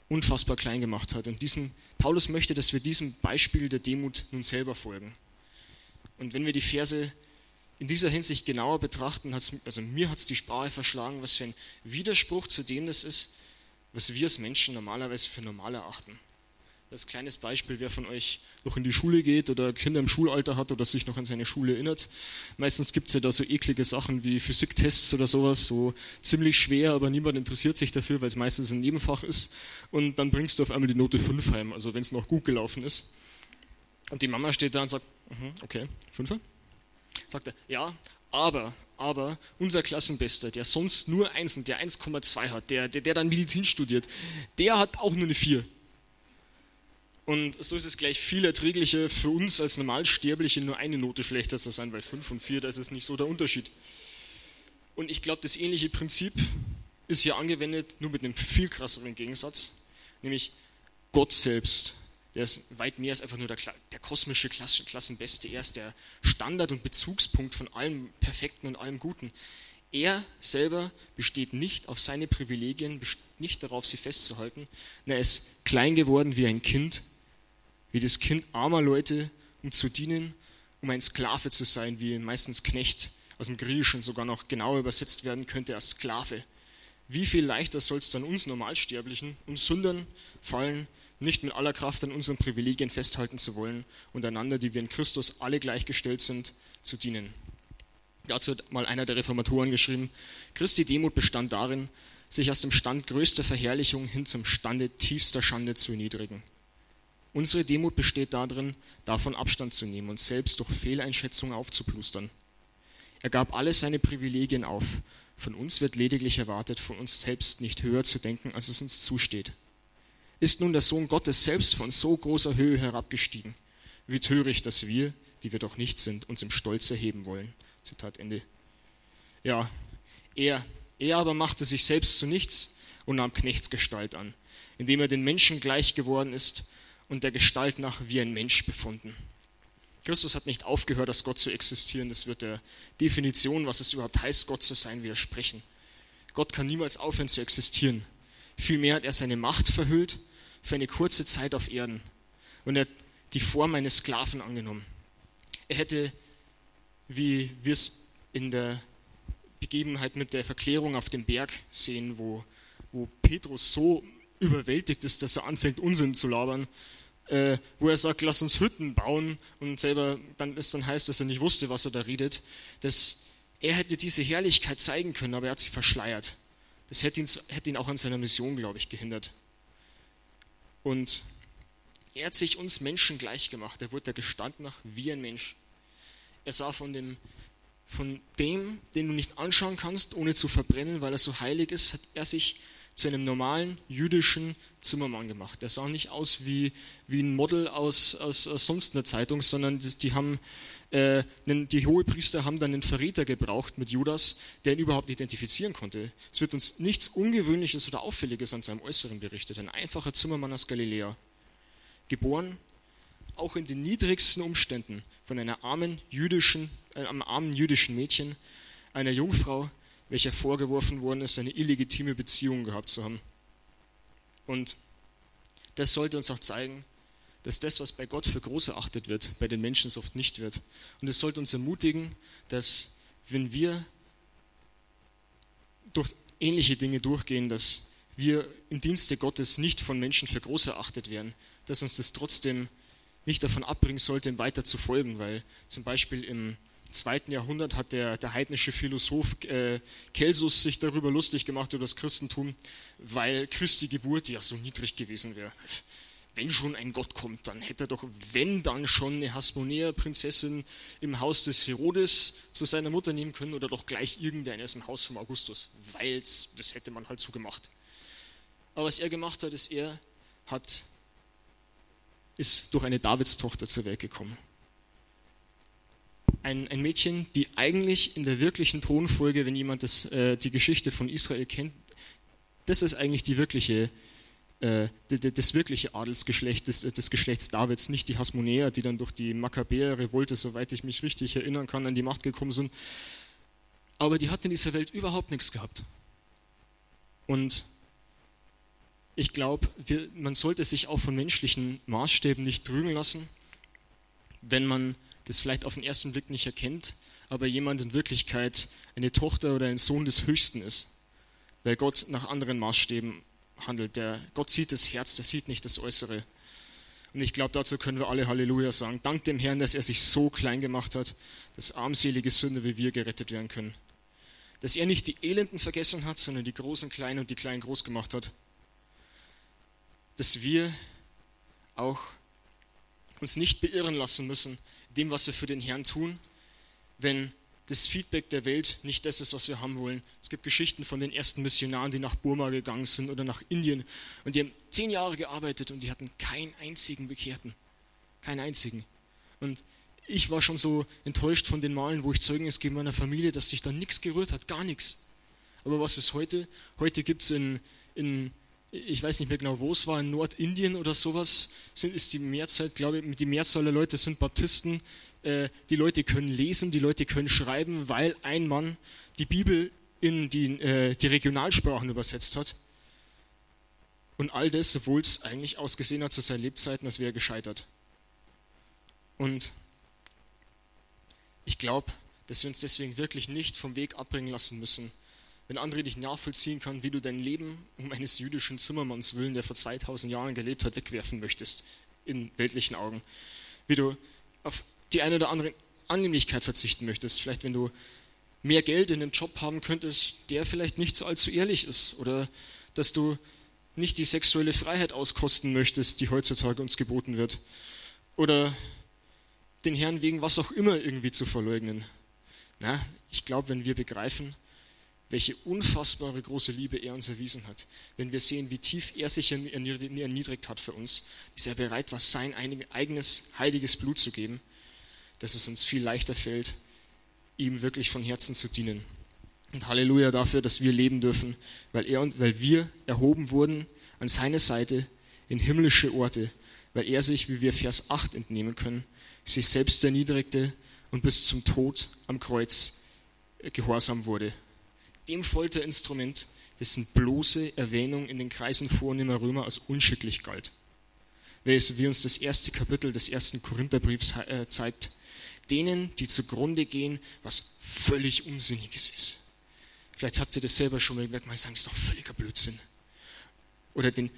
unfassbar klein gemacht hat. Und diesem, Paulus möchte, dass wir diesem Beispiel der Demut nun selber folgen. Und wenn wir die Verse in dieser Hinsicht genauer betrachten, also mir hat es die Sprache verschlagen, was für ein Widerspruch zu dem das ist, was wir als Menschen normalerweise für normal erachten. Das kleines Beispiel, wer von euch noch in die Schule geht oder Kinder im Schulalter hat oder sich noch an seine Schule erinnert. Meistens gibt es ja da so eklige Sachen wie Physiktests oder sowas, so ziemlich schwer, aber niemand interessiert sich dafür, weil es meistens ein Nebenfach ist. Und dann bringst du auf einmal die Note 5 heim, also wenn es noch gut gelaufen ist. Und die Mama steht da und sagt, mhm, okay, 5 Sagt er, ja, aber, aber unser Klassenbester, der sonst nur Einsen, der 1,2 hat, der, der, der dann Medizin studiert, der hat auch nur eine 4. Und so ist es gleich viel erträglicher für uns als Normalsterbliche nur eine Note schlechter zu sein, weil 5 und 4, da ist es nicht so der Unterschied. Und ich glaube, das ähnliche Prinzip ist hier angewendet, nur mit einem viel krasseren Gegensatz, nämlich Gott selbst. Der ist weit mehr als einfach nur der, der kosmische Klassenbeste. Er ist der Standard und Bezugspunkt von allem Perfekten und allem Guten. Er selber besteht nicht auf seine Privilegien, nicht darauf, sie festzuhalten. Er ist klein geworden wie ein Kind wie das Kind armer Leute, um zu dienen, um ein Sklave zu sein, wie meistens Knecht aus dem Griechischen sogar noch genauer übersetzt werden könnte als Sklave. Wie viel leichter soll es dann uns Normalsterblichen, uns Sündern fallen, nicht mit aller Kraft an unseren Privilegien festhalten zu wollen und einander, die wir in Christus alle gleichgestellt sind, zu dienen. Dazu hat mal einer der Reformatoren geschrieben, Christi Demut bestand darin, sich aus dem Stand größter Verherrlichung hin zum Stande tiefster Schande zu erniedrigen. Unsere Demut besteht darin, davon Abstand zu nehmen und selbst durch Fehleinschätzungen aufzuplustern. Er gab alle seine Privilegien auf. Von uns wird lediglich erwartet, von uns selbst nicht höher zu denken, als es uns zusteht. Ist nun der Sohn Gottes selbst von so großer Höhe herabgestiegen? Wie töricht, dass wir, die wir doch nicht sind, uns im Stolz erheben wollen. Zitat Ende. Ja, er, er aber machte sich selbst zu nichts und nahm Knechtsgestalt an, indem er den Menschen gleich geworden ist und der Gestalt nach wie ein Mensch befunden. Christus hat nicht aufgehört, als Gott zu existieren. Das wird der Definition, was es überhaupt heißt, Gott zu sein, widersprechen. Gott kann niemals aufhören zu existieren. Vielmehr hat er seine Macht verhüllt für eine kurze Zeit auf Erden. Und er hat die Form eines Sklaven angenommen. Er hätte, wie wir es in der Begebenheit mit der Verklärung auf dem Berg sehen, wo, wo Petrus so überwältigt ist, dass er anfängt, Unsinn zu labern, äh, wo er sagt, lass uns Hütten bauen und selber dann es dann heißt, dass er nicht wusste, was er da redet, dass er hätte diese Herrlichkeit zeigen können, aber er hat sie verschleiert. Das hätte ihn, hätte ihn auch an seiner Mission, glaube ich, gehindert. Und er hat sich uns Menschen gleich gemacht. Er wurde der Gestand nach wie ein Mensch. Er sah von dem, von dem, den du nicht anschauen kannst, ohne zu verbrennen, weil er so heilig ist, hat er sich zu einem normalen jüdischen Zimmermann gemacht. Der sah nicht aus wie, wie ein Model aus, aus, aus sonst einer Zeitung, sondern die, die haben äh, die Hohepriester haben dann einen Verräter gebraucht mit Judas, der ihn überhaupt identifizieren konnte. Es wird uns nichts Ungewöhnliches oder Auffälliges an seinem Äußeren berichtet. Ein einfacher Zimmermann aus Galiläa. Geboren, auch in den niedrigsten Umständen, von einer armen jüdischen, äh, einem armen jüdischen Mädchen, einer Jungfrau, welcher vorgeworfen worden ist, eine illegitime Beziehung gehabt zu haben. Und das sollte uns auch zeigen, dass das, was bei Gott für groß erachtet wird, bei den Menschen oft nicht wird. Und es sollte uns ermutigen, dass wenn wir durch ähnliche Dinge durchgehen, dass wir im Dienste Gottes nicht von Menschen für groß erachtet werden, dass uns das trotzdem nicht davon abbringen sollte, ihm weiter zu folgen, weil zum Beispiel im zweiten Jahrhundert hat der, der heidnische Philosoph äh, sich darüber lustig gemacht, über das Christentum, weil Christi Geburt ja so niedrig gewesen wäre. Wenn schon ein Gott kommt, dann hätte er doch, wenn dann schon, eine Hasmonea-Prinzessin im Haus des Herodes zu seiner Mutter nehmen können oder doch gleich irgendeines im Haus von Augustus, weil das hätte man halt so gemacht. Aber was er gemacht hat, ist, er hat, ist durch eine Davidstochter zur Welt gekommen. Ein, ein Mädchen, die eigentlich in der wirklichen Thronfolge, wenn jemand das, äh, die Geschichte von Israel kennt, das ist eigentlich die wirkliche, äh, das wirkliche Adelsgeschlecht des, des, Geschlechts Davids, nicht die Hasmonäer, die dann durch die Makkabäer-Revolte, soweit ich mich richtig erinnern kann, an die Macht gekommen sind. Aber die hat in dieser Welt überhaupt nichts gehabt. Und ich glaube, man sollte sich auch von menschlichen Maßstäben nicht trügen lassen, wenn man das vielleicht auf den ersten Blick nicht erkennt, aber jemand in Wirklichkeit eine Tochter oder ein Sohn des Höchsten ist, weil Gott nach anderen Maßstäben handelt. Der, Gott sieht das Herz, der sieht nicht das Äußere. Und ich glaube, dazu können wir alle Halleluja sagen. Dank dem Herrn, dass er sich so klein gemacht hat, dass armselige Sünder wie wir gerettet werden können. Dass er nicht die Elenden vergessen hat, sondern die Großen klein und die Kleinen groß gemacht hat. Dass wir auch uns nicht beirren lassen müssen dem, was wir für den Herrn tun, wenn das Feedback der Welt nicht das ist, was wir haben wollen. Es gibt Geschichten von den ersten Missionaren, die nach Burma gegangen sind oder nach Indien und die haben zehn Jahre gearbeitet und die hatten keinen einzigen Bekehrten. Keinen einzigen. Und ich war schon so enttäuscht von den Malen, wo ich Zeugnis gebe meiner Familie, dass sich da nichts gerührt hat, gar nichts. Aber was ist heute? Heute gibt es in, in ich weiß nicht mehr genau, wo es war, in Nordindien oder sowas, sind, ist die Mehrzahl, glaube ich, die Mehrzahl der Leute sind Baptisten. Äh, die Leute können lesen, die Leute können schreiben, weil ein Mann die Bibel in die, äh, die Regionalsprachen übersetzt hat. Und all das, obwohl es eigentlich ausgesehen hat zu seinen Lebzeiten, als wäre er gescheitert. Und ich glaube, dass wir uns deswegen wirklich nicht vom Weg abbringen lassen müssen, wenn andere nicht nachvollziehen kann, wie du dein Leben um eines jüdischen Zimmermanns willen, der vor 2000 Jahren gelebt hat, wegwerfen möchtest, in weltlichen Augen. Wie du auf die eine oder andere Annehmlichkeit verzichten möchtest. Vielleicht, wenn du mehr Geld in einem Job haben könntest, der vielleicht nicht so allzu ehrlich ist. Oder dass du nicht die sexuelle Freiheit auskosten möchtest, die heutzutage uns geboten wird. Oder den Herrn wegen was auch immer irgendwie zu verleugnen. Na, ich glaube, wenn wir begreifen, welche unfassbare große Liebe er uns erwiesen hat. Wenn wir sehen, wie tief er sich erniedrigt hat für uns, ist er bereit war, sein eigenes heiliges Blut zu geben, dass es uns viel leichter fällt, ihm wirklich von Herzen zu dienen. Und Halleluja dafür, dass wir leben dürfen, weil, er und, weil wir erhoben wurden an seine Seite in himmlische Orte, weil er sich, wie wir Vers 8 entnehmen können, sich selbst erniedrigte und bis zum Tod am Kreuz gehorsam wurde dem Folterinstrument, dessen bloße Erwähnung in den Kreisen vornehmer Römer als unschicklich galt. Wie uns das erste Kapitel des ersten Korintherbriefs äh, zeigt, denen, die zugrunde gehen, was völlig Unsinniges ist. Vielleicht habt ihr das selber schon mal gemerkt, mal sagen, das ist doch völliger Blödsinn. Oder den,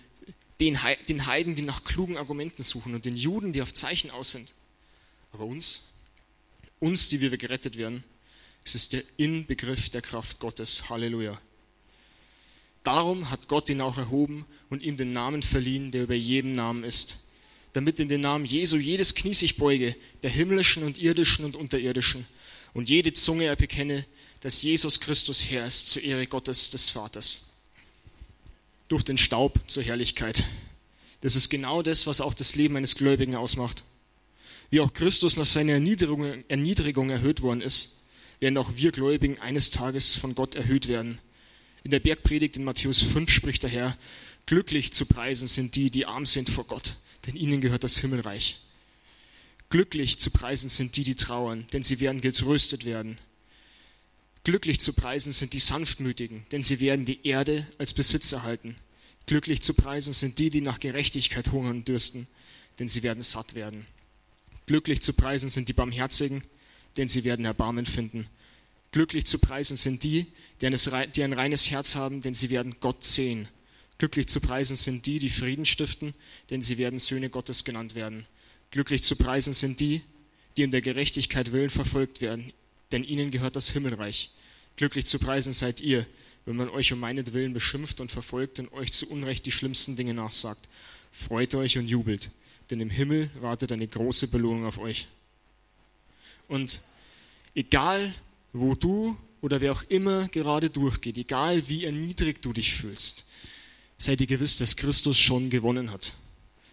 den, den Heiden, die nach klugen Argumenten suchen und den Juden, die auf Zeichen aus sind. Aber uns, uns, die wir gerettet werden, es ist der Inbegriff der Kraft Gottes. Halleluja. Darum hat Gott ihn auch erhoben und ihm den Namen verliehen, der über jedem Namen ist, damit in den Namen Jesu jedes Knie sich beuge, der himmlischen und irdischen und unterirdischen, und jede Zunge er bekenne, dass Jesus Christus Herr ist, zur Ehre Gottes des Vaters. Durch den Staub zur Herrlichkeit. Das ist genau das, was auch das Leben eines Gläubigen ausmacht. Wie auch Christus nach seiner Erniedrigung, Erniedrigung erhöht worden ist, werden auch wir Gläubigen eines Tages von Gott erhöht werden. In der Bergpredigt in Matthäus 5 spricht der Herr, glücklich zu preisen sind die, die arm sind vor Gott, denn ihnen gehört das Himmelreich. Glücklich zu preisen sind die, die trauern, denn sie werden getröstet werden. Glücklich zu preisen sind die Sanftmütigen, denn sie werden die Erde als Besitz erhalten. Glücklich zu preisen sind die, die nach Gerechtigkeit hungern und dürsten, denn sie werden satt werden. Glücklich zu preisen sind die Barmherzigen, denn sie werden Erbarmen finden. Glücklich zu preisen sind die, die ein reines Herz haben, denn sie werden Gott sehen. Glücklich zu preisen sind die, die Frieden stiften, denn sie werden Söhne Gottes genannt werden. Glücklich zu preisen sind die, die um der Gerechtigkeit willen verfolgt werden, denn ihnen gehört das Himmelreich. Glücklich zu preisen seid ihr, wenn man euch um meinetwillen beschimpft und verfolgt und euch zu Unrecht die schlimmsten Dinge nachsagt. Freut euch und jubelt, denn im Himmel wartet eine große Belohnung auf euch. Und egal, wo du oder wer auch immer gerade durchgeht, egal wie erniedrigt du dich fühlst, sei dir gewiss, dass Christus schon gewonnen hat.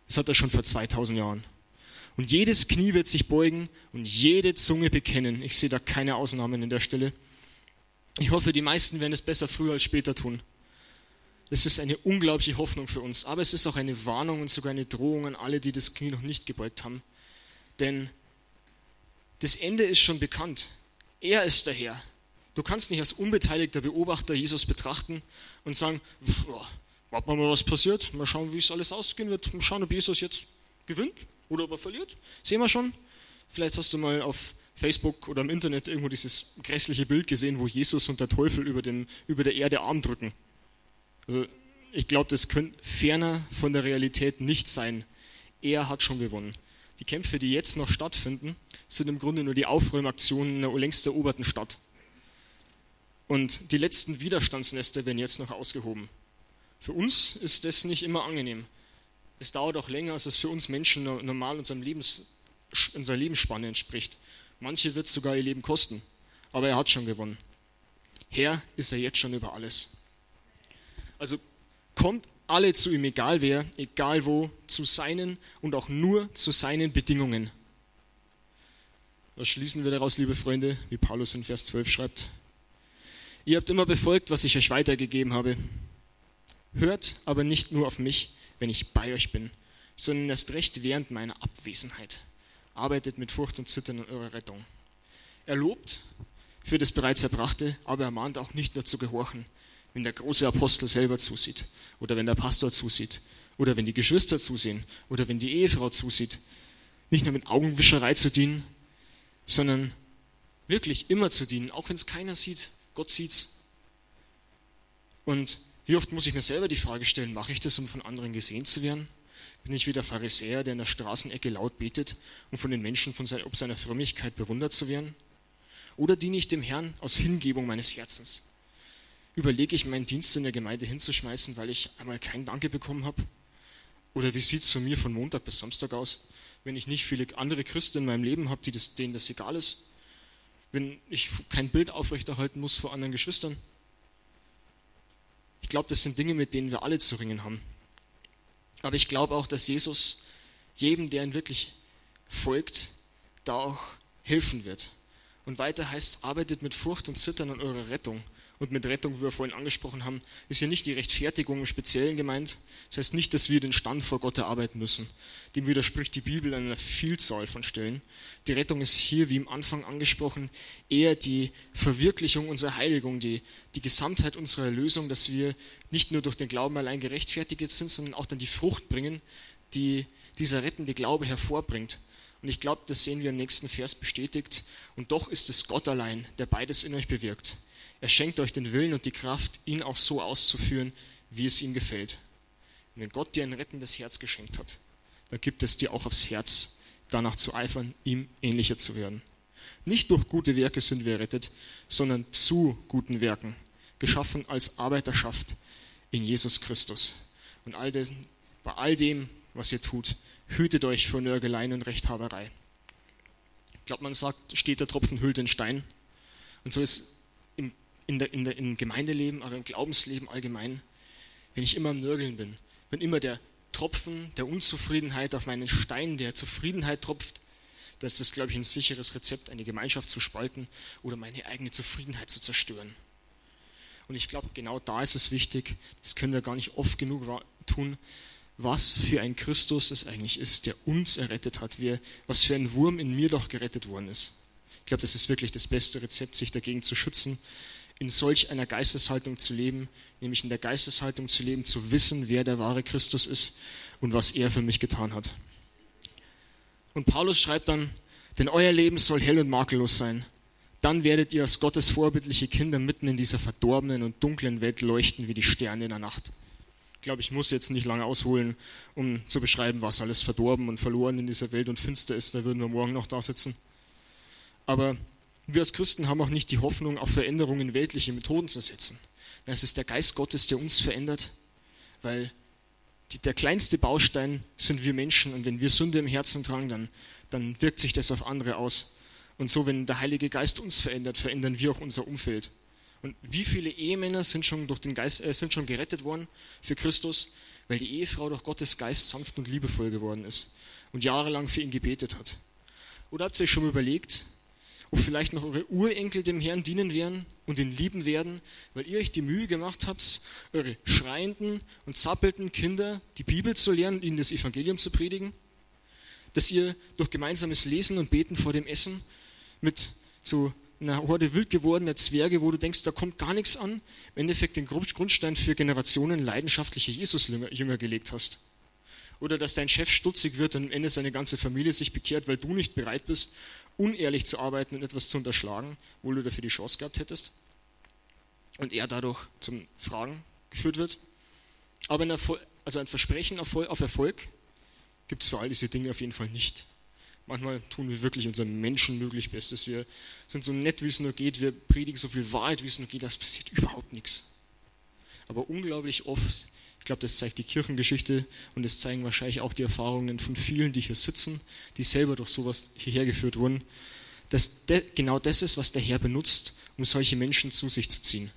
Das hat er schon vor 2000 Jahren. Und jedes Knie wird sich beugen und jede Zunge bekennen. Ich sehe da keine Ausnahmen in der Stelle. Ich hoffe, die meisten werden es besser früher als später tun. Es ist eine unglaubliche Hoffnung für uns, aber es ist auch eine Warnung und sogar eine Drohung an alle, die das Knie noch nicht gebeugt haben. Denn das Ende ist schon bekannt. Er ist der Herr. Du kannst nicht als unbeteiligter Beobachter Jesus betrachten und sagen, warten wir mal, was passiert, mal schauen, wie es alles ausgehen wird, mal schauen, ob Jesus jetzt gewinnt oder ob er verliert. Sehen wir schon. Vielleicht hast du mal auf Facebook oder im Internet irgendwo dieses grässliche Bild gesehen, wo Jesus und der Teufel über, den, über der Erde Arm drücken. Also ich glaube, das könnte ferner von der Realität nicht sein. Er hat schon gewonnen. Die Kämpfe, die jetzt noch stattfinden, sind im Grunde nur die Aufräumaktionen in der längst eroberten Stadt. Und die letzten Widerstandsnester werden jetzt noch ausgehoben. Für uns ist das nicht immer angenehm. Es dauert auch länger, als es für uns Menschen normal unserem Lebens, unserer Lebensspanne entspricht. Manche wird es sogar ihr Leben kosten. Aber er hat schon gewonnen. Herr ist er jetzt schon über alles. Also kommt alle zu ihm, egal wer, egal wo, zu seinen und auch nur zu seinen Bedingungen. Was schließen wir daraus, liebe Freunde, wie Paulus in Vers 12 schreibt? Ihr habt immer befolgt, was ich euch weitergegeben habe. Hört aber nicht nur auf mich, wenn ich bei euch bin, sondern erst recht während meiner Abwesenheit. Arbeitet mit Furcht und Zittern an eurer Rettung. Er lobt für das bereits Erbrachte, aber er mahnt auch nicht nur zu gehorchen, wenn der große Apostel selber zusieht oder wenn der Pastor zusieht oder wenn die Geschwister zusehen oder wenn die Ehefrau zusieht. Nicht nur mit Augenwischerei zu dienen, sondern wirklich immer zu dienen, auch wenn es keiner sieht. Gott sieht's. Und wie oft muss ich mir selber die Frage stellen, mache ich das, um von anderen gesehen zu werden? Bin ich wie der Pharisäer, der in der Straßenecke laut betet, um von den Menschen von seiner, ob seiner Frömmigkeit bewundert zu werden? Oder diene ich dem Herrn aus Hingebung meines Herzens? Überlege ich meinen Dienst in der Gemeinde hinzuschmeißen, weil ich einmal kein Danke bekommen habe? Oder wie sieht es von mir von Montag bis Samstag aus, wenn ich nicht viele andere Christen in meinem Leben habe, denen das egal ist? Wenn ich kein Bild aufrechterhalten muss vor anderen Geschwistern? Ich glaube, das sind Dinge, mit denen wir alle zu ringen haben. Aber ich glaube auch, dass Jesus jedem, der ihn wirklich folgt, da auch helfen wird. Und weiter heißt, arbeitet mit Furcht und Zittern an eurer Rettung und mit Rettung, wie wir vorhin angesprochen haben, ist hier nicht die Rechtfertigung im Speziellen gemeint. Das heißt nicht, dass wir den Stand vor Gott erarbeiten müssen. Dem widerspricht die Bibel an einer Vielzahl von Stellen. Die Rettung ist hier, wie im Anfang angesprochen, eher die Verwirklichung unserer Heiligung, die, die Gesamtheit unserer Erlösung, dass wir nicht nur durch den Glauben allein gerechtfertigt sind, sondern auch dann die Frucht bringen, die dieser rettende Glaube hervorbringt. Und ich glaube, das sehen wir im nächsten Vers bestätigt. Und doch ist es Gott allein, der beides in euch bewirkt. Er schenkt euch den Willen und die Kraft, ihn auch so auszuführen, wie es ihm gefällt. Und wenn Gott dir ein rettendes Herz geschenkt hat, dann gibt es dir auch aufs Herz, danach zu eifern, ihm ähnlicher zu werden. Nicht durch gute Werke sind wir errettet, sondern zu guten Werken, geschaffen als Arbeiterschaft in Jesus Christus. Und all das, bei all dem, was ihr tut, hütet euch vor Nörgeleien und Rechthaberei. Ich glaube, man sagt, steht der Tropfen hüllt den Stein. Und so ist in der, in der, im Gemeindeleben, aber im Glaubensleben allgemein, wenn ich immer am Nörgeln bin, wenn immer der Tropfen der Unzufriedenheit auf meinen Stein der Zufriedenheit tropft, dann ist das, glaube ich, ein sicheres Rezept, eine Gemeinschaft zu spalten oder meine eigene Zufriedenheit zu zerstören. Und ich glaube, genau da ist es wichtig, das können wir gar nicht oft genug tun, was für ein Christus es eigentlich ist, der uns errettet hat, wie, was für ein Wurm in mir doch gerettet worden ist. Ich glaube, das ist wirklich das beste Rezept, sich dagegen zu schützen, in solch einer Geisteshaltung zu leben, nämlich in der Geisteshaltung zu leben, zu wissen, wer der wahre Christus ist und was er für mich getan hat. Und Paulus schreibt dann, denn euer Leben soll hell und makellos sein. Dann werdet ihr als Gottes vorbildliche Kinder mitten in dieser verdorbenen und dunklen Welt leuchten wie die Sterne in der Nacht. Ich glaube, ich muss jetzt nicht lange ausholen, um zu beschreiben, was alles verdorben und verloren in dieser Welt und finster ist. Da würden wir morgen noch da sitzen. Aber wir als Christen haben auch nicht die Hoffnung, auf Veränderungen weltliche Methoden zu setzen. Es ist der Geist Gottes, der uns verändert, weil die, der kleinste Baustein sind wir Menschen und wenn wir Sünde im Herzen tragen, dann, dann wirkt sich das auf andere aus. Und so, wenn der Heilige Geist uns verändert, verändern wir auch unser Umfeld. Und wie viele Ehemänner sind schon, durch den Geist, äh, sind schon gerettet worden für Christus, weil die Ehefrau durch Gottes Geist sanft und liebevoll geworden ist. und jahrelang für ihn gebetet hat? Oder habt ihr euch schon überlegt, ob vielleicht noch eure Urenkel dem Herrn dienen werden und ihn lieben werden, weil ihr euch die Mühe gemacht habt, eure schreienden und zappelnden Kinder die Bibel zu lernen und ihnen das Evangelium zu predigen? Dass ihr durch gemeinsames Lesen und Beten vor dem Essen mit so einer Horde wild gewordener Zwerge, wo du denkst, da kommt gar nichts an, im Endeffekt den Grundstein für Generationen leidenschaftliche Jesus-Jünger gelegt hast. Oder dass dein Chef stutzig wird und am Ende seine ganze Familie sich bekehrt, weil du nicht bereit bist, unehrlich zu arbeiten und etwas zu unterschlagen, wo du dafür die Chance gehabt hättest. Und er dadurch zum Fragen geführt wird. Aber ein, Erfolg, also ein Versprechen auf Erfolg gibt es für all diese Dinge auf jeden Fall nicht. Manchmal tun wir wirklich unser menschenmöglich Bestes. Wir sind so nett, wie es nur geht. Wir predigen so viel Wahrheit, wie es nur geht. Das passiert überhaupt nichts. Aber unglaublich oft glaube, das zeigt die Kirchengeschichte und das zeigen wahrscheinlich auch die Erfahrungen von vielen, die hier sitzen, die selber durch sowas hierher geführt wurden, dass de, genau das ist, was der Herr benutzt, um solche Menschen zu sich zu ziehen.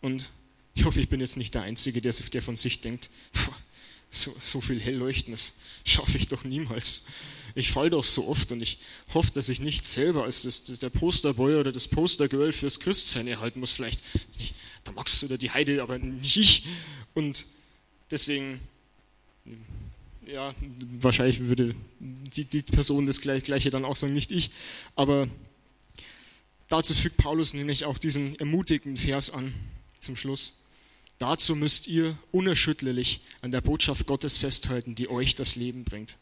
Und ich hoffe, ich bin jetzt nicht der Einzige, der, der von sich denkt, so, so viel hell leuchten, das schaffe ich doch niemals. Ich fall doch so oft und ich hoffe, dass ich nicht selber als das, das der Posterboy oder das Postergirl fürs Christsein erhalten muss. Vielleicht der Max oder die Heide, aber nicht ich. Und deswegen, ja, wahrscheinlich würde die, die Person das Gleiche dann auch sagen, nicht ich. Aber dazu fügt Paulus nämlich auch diesen ermutigenden Vers an zum Schluss. Dazu müsst ihr unerschütterlich an der Botschaft Gottes festhalten, die euch das Leben bringt.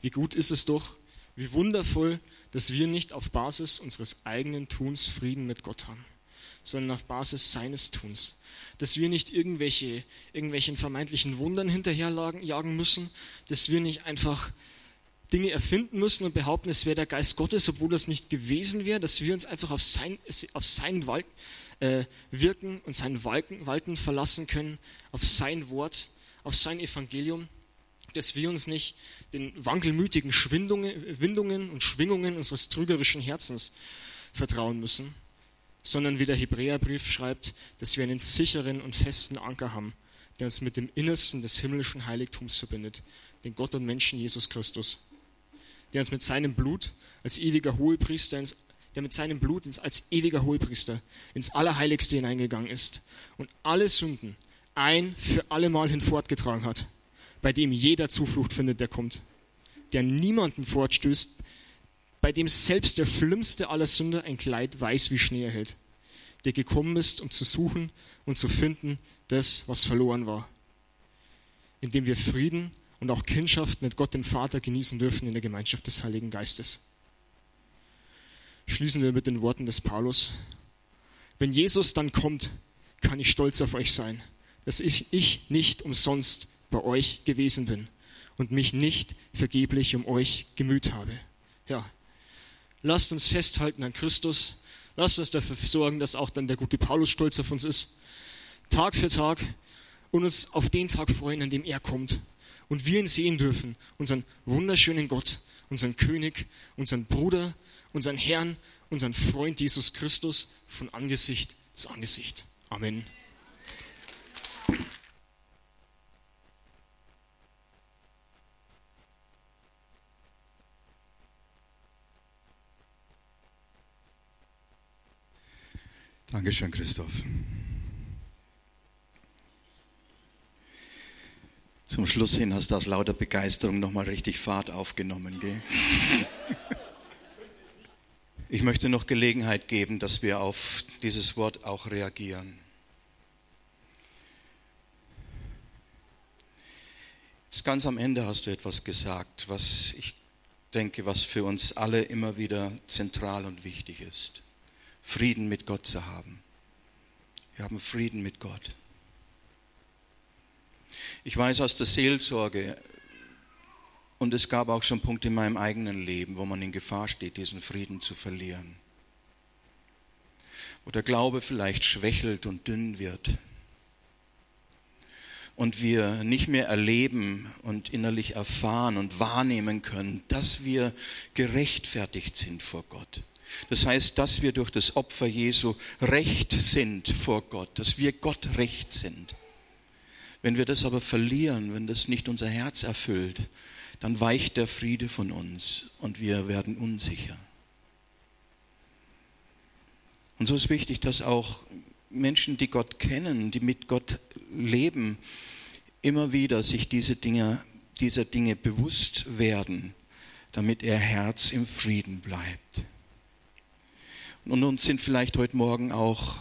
Wie gut ist es doch, wie wundervoll, dass wir nicht auf Basis unseres eigenen Tuns Frieden mit Gott haben, sondern auf Basis seines Tuns. Dass wir nicht irgendwelche, irgendwelchen vermeintlichen Wundern hinterherjagen müssen, dass wir nicht einfach Dinge erfinden müssen und behaupten, es wäre der Geist Gottes, obwohl das nicht gewesen wäre, dass wir uns einfach auf sein, auf sein Wal äh, Wirken und sein Walken, Walten verlassen können, auf sein Wort, auf sein Evangelium, dass wir uns nicht den wankelmütigen Windungen und Schwingungen unseres trügerischen Herzens vertrauen müssen, sondern wie der Hebräerbrief schreibt, dass wir einen sicheren und festen Anker haben, der uns mit dem Innersten des himmlischen Heiligtums verbindet, den Gott und Menschen Jesus Christus, der uns mit seinem Blut als ewiger Hohepriester ins, der mit seinem Blut ins, als ewiger Hohepriester ins Allerheiligste hineingegangen ist und alle Sünden ein für allemal hinfortgetragen hat, bei dem jeder Zuflucht findet, der kommt, der niemanden fortstößt, bei dem selbst der schlimmste aller Sünder ein Kleid weiß wie Schnee erhält, der gekommen ist, um zu suchen und zu finden, das, was verloren war, indem wir Frieden und auch Kindschaft mit Gott dem Vater genießen dürfen in der Gemeinschaft des Heiligen Geistes. Schließen wir mit den Worten des Paulus. Wenn Jesus dann kommt, kann ich stolz auf euch sein, dass ich, ich nicht umsonst bei euch gewesen bin und mich nicht vergeblich um euch gemüht habe. Ja, Lasst uns festhalten an Christus. Lasst uns dafür sorgen, dass auch dann der gute Paulus stolz auf uns ist. Tag für Tag und uns auf den Tag freuen, an dem er kommt. Und wir ihn sehen dürfen, unseren wunderschönen Gott, unseren König, unseren Bruder, unseren Herrn, unseren Freund Jesus Christus von Angesicht zu Angesicht. Amen. Dankeschön, Christoph. Zum Schluss hin hast du aus lauter Begeisterung nochmal richtig Fahrt aufgenommen. Gell? Ich möchte noch Gelegenheit geben, dass wir auf dieses Wort auch reagieren. Ganz am Ende hast du etwas gesagt, was ich denke, was für uns alle immer wieder zentral und wichtig ist. Frieden mit Gott zu haben. Wir haben Frieden mit Gott. Ich weiß aus der Seelsorge, und es gab auch schon Punkte in meinem eigenen Leben, wo man in Gefahr steht, diesen Frieden zu verlieren. Wo der Glaube vielleicht schwächelt und dünn wird. Und wir nicht mehr erleben und innerlich erfahren und wahrnehmen können, dass wir gerechtfertigt sind vor Gott das heißt, dass wir durch das Opfer Jesu recht sind vor Gott, dass wir Gott recht sind. Wenn wir das aber verlieren, wenn das nicht unser Herz erfüllt, dann weicht der Friede von uns und wir werden unsicher. Und so ist wichtig, dass auch Menschen, die Gott kennen, die mit Gott leben, immer wieder sich diese Dinge, dieser Dinge bewusst werden, damit ihr Herz im Frieden bleibt. Und uns sind vielleicht heute Morgen auch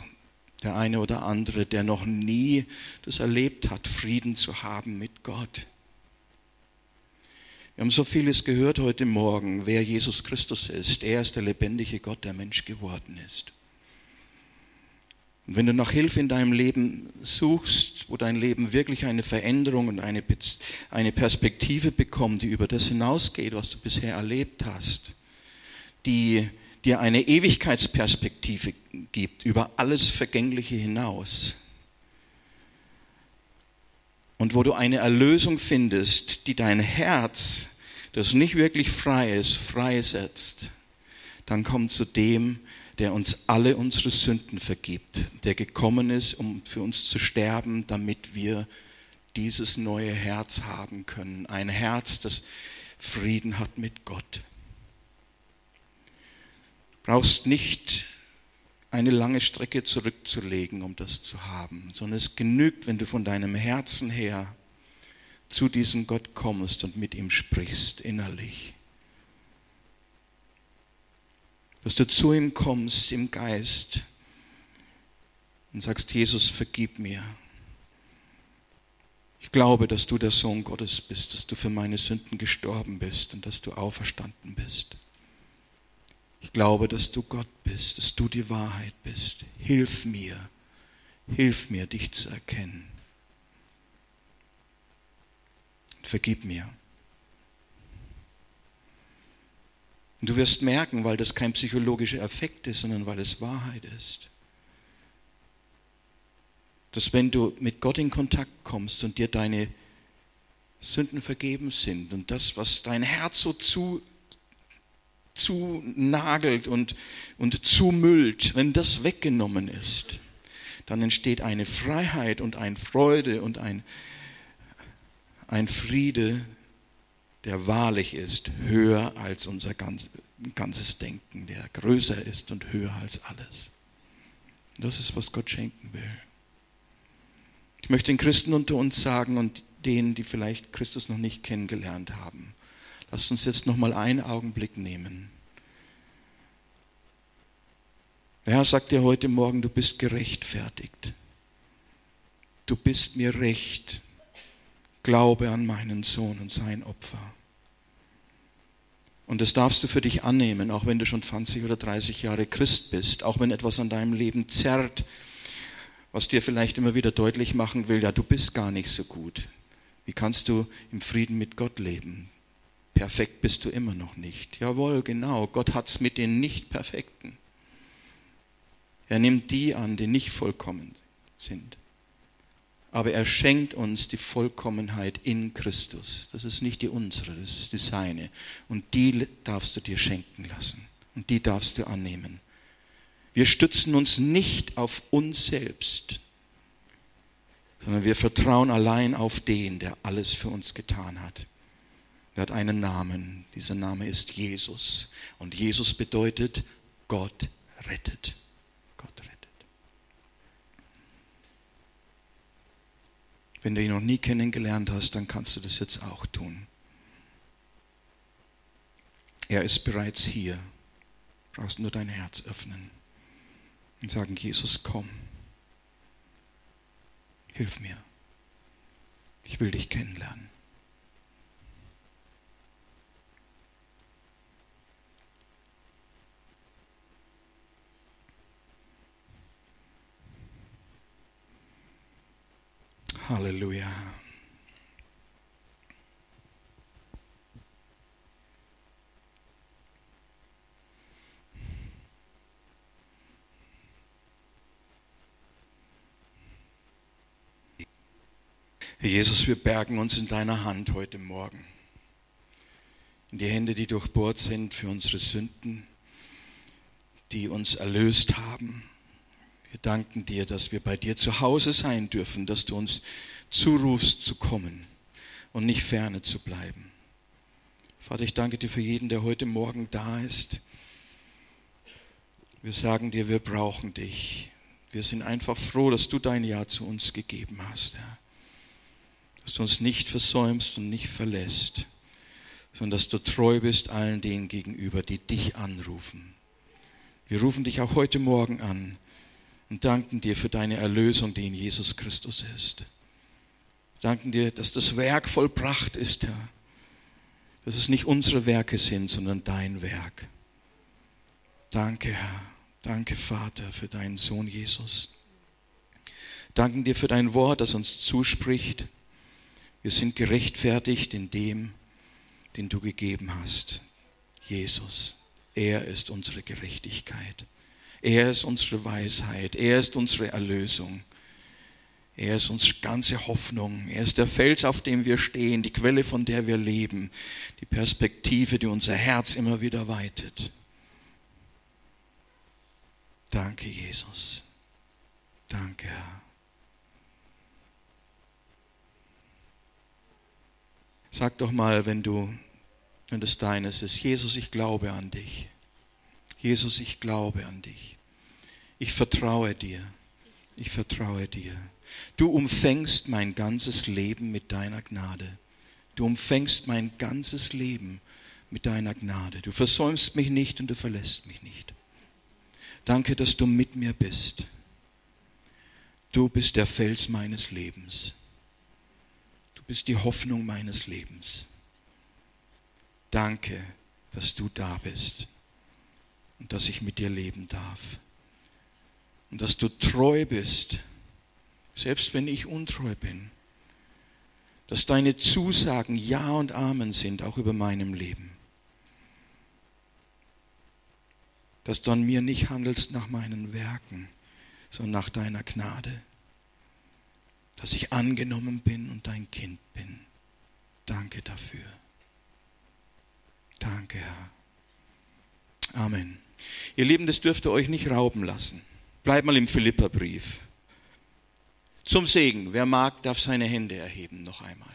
der eine oder andere, der noch nie das erlebt hat, Frieden zu haben mit Gott. Wir haben so vieles gehört heute Morgen, wer Jesus Christus ist. Er ist der lebendige Gott, der Mensch geworden ist. Und wenn du nach Hilfe in deinem Leben suchst, wo dein Leben wirklich eine Veränderung und eine, Perspektive bekommt, die über das hinausgeht, was du bisher erlebt hast, die dir eine Ewigkeitsperspektive gibt, über alles Vergängliche hinaus, und wo du eine Erlösung findest, die dein Herz, das nicht wirklich frei ist, freisetzt, dann komm zu dem, der uns alle unsere Sünden vergibt, der gekommen ist, um für uns zu sterben, damit wir dieses neue Herz haben können. Ein Herz, das Frieden hat mit Gott. Brauchst nicht eine lange Strecke zurückzulegen, um das zu haben, sondern es genügt, wenn du von deinem Herzen her zu diesem Gott kommst und mit ihm sprichst innerlich. Dass du zu ihm kommst im Geist und sagst, Jesus, vergib mir. Ich glaube, dass du der Sohn Gottes bist, dass du für meine Sünden gestorben bist und dass du auferstanden bist. Ich glaube, dass du Gott bist, dass du die Wahrheit bist. Hilf mir, hilf mir, dich zu erkennen. Vergib mir. Und du wirst merken, weil das kein psychologischer Effekt ist, sondern weil es Wahrheit ist, dass wenn du mit Gott in Kontakt kommst und dir deine Sünden vergeben sind und das, was dein Herz so zu zu nagelt und, und zumüllt, wenn das weggenommen ist, dann entsteht eine Freiheit und eine Freude und ein, ein Friede, der wahrlich ist, höher als unser ganzes Denken, der größer ist und höher als alles. Das ist, was Gott schenken will. Ich möchte den Christen unter uns sagen und denen, die vielleicht Christus noch nicht kennengelernt haben, Lasst uns jetzt noch mal einen Augenblick nehmen. Der Herr sagt dir heute Morgen, du bist gerechtfertigt. Du bist mir recht. Glaube an meinen Sohn und sein Opfer. Und das darfst du für dich annehmen, auch wenn du schon 20 oder 30 Jahre Christ bist, auch wenn etwas an deinem Leben zerrt, was dir vielleicht immer wieder deutlich machen will, ja, du bist gar nicht so gut. Wie kannst du im Frieden mit Gott leben? Perfekt bist du immer noch nicht. Jawohl, genau. Gott hat es mit den Nicht-Perfekten. Er nimmt die an, die nicht vollkommen sind. Aber er schenkt uns die Vollkommenheit in Christus. Das ist nicht die unsere, das ist die seine. Und die darfst du dir schenken lassen. Und die darfst du annehmen. Wir stützen uns nicht auf uns selbst, sondern wir vertrauen allein auf den, der alles für uns getan hat. Er hat einen Namen. Dieser Name ist Jesus. Und Jesus bedeutet, Gott rettet. Gott rettet. Wenn du ihn noch nie kennengelernt hast, dann kannst du das jetzt auch tun. Er ist bereits hier. Du brauchst nur dein Herz öffnen und sagen, Jesus, komm. Hilf mir. Ich will dich kennenlernen. Halleluja. Jesus, wir bergen uns in deiner Hand heute Morgen. In die Hände, die durchbohrt sind für unsere Sünden, die uns erlöst haben wir danken dir, dass wir bei dir zu Hause sein dürfen, dass du uns zurufst zu kommen und nicht ferne zu bleiben. Vater, ich danke dir für jeden, der heute Morgen da ist. Wir sagen dir, wir brauchen dich. Wir sind einfach froh, dass du dein Ja zu uns gegeben hast, Herr. Dass du uns nicht versäumst und nicht verlässt, sondern dass du treu bist allen denen gegenüber, die dich anrufen. Wir rufen dich auch heute Morgen an und danken dir für deine Erlösung, die in Jesus Christus ist. Danken dir, dass das Werk vollbracht ist, Herr dass es nicht unsere Werke sind, sondern dein Werk. Danke, Herr. Danke, Vater, für deinen Sohn Jesus. Danken dir für dein Wort, das uns zuspricht. Wir sind gerechtfertigt in dem, den du gegeben hast. Jesus. Er ist unsere Gerechtigkeit. Er ist unsere Weisheit. Er ist unsere Erlösung. Er ist unsere ganze Hoffnung. Er ist der Fels, auf dem wir stehen, die Quelle, von der wir leben, die Perspektive, die unser Herz immer wieder weitet. Danke, Jesus. Danke, Herr. Sag doch mal, wenn du, wenn das deines ist, Jesus, ich glaube an dich. Jesus, ich glaube an dich. Ich vertraue dir. Ich vertraue dir. Du umfängst mein ganzes Leben mit deiner Gnade. Du umfängst mein ganzes Leben mit deiner Gnade. Du versäumst mich nicht und du verlässt mich nicht. Danke, dass du mit mir bist. Du bist der Fels meines Lebens. Du bist die Hoffnung meines Lebens. Danke, dass du da bist und dass ich mit dir leben darf. Und dass du treu bist selbst wenn ich untreu bin, dass deine Zusagen Ja und Amen sind, auch über meinem Leben. Dass du an mir nicht handelst nach meinen Werken, sondern nach deiner Gnade. Dass ich angenommen bin und dein Kind bin. Danke dafür. Danke, Herr. Amen. Ihr Lieben, das dürft ihr euch nicht rauben lassen. Bleibt mal im Philipperbrief. Zum Segen. Wer mag, darf seine Hände erheben noch einmal.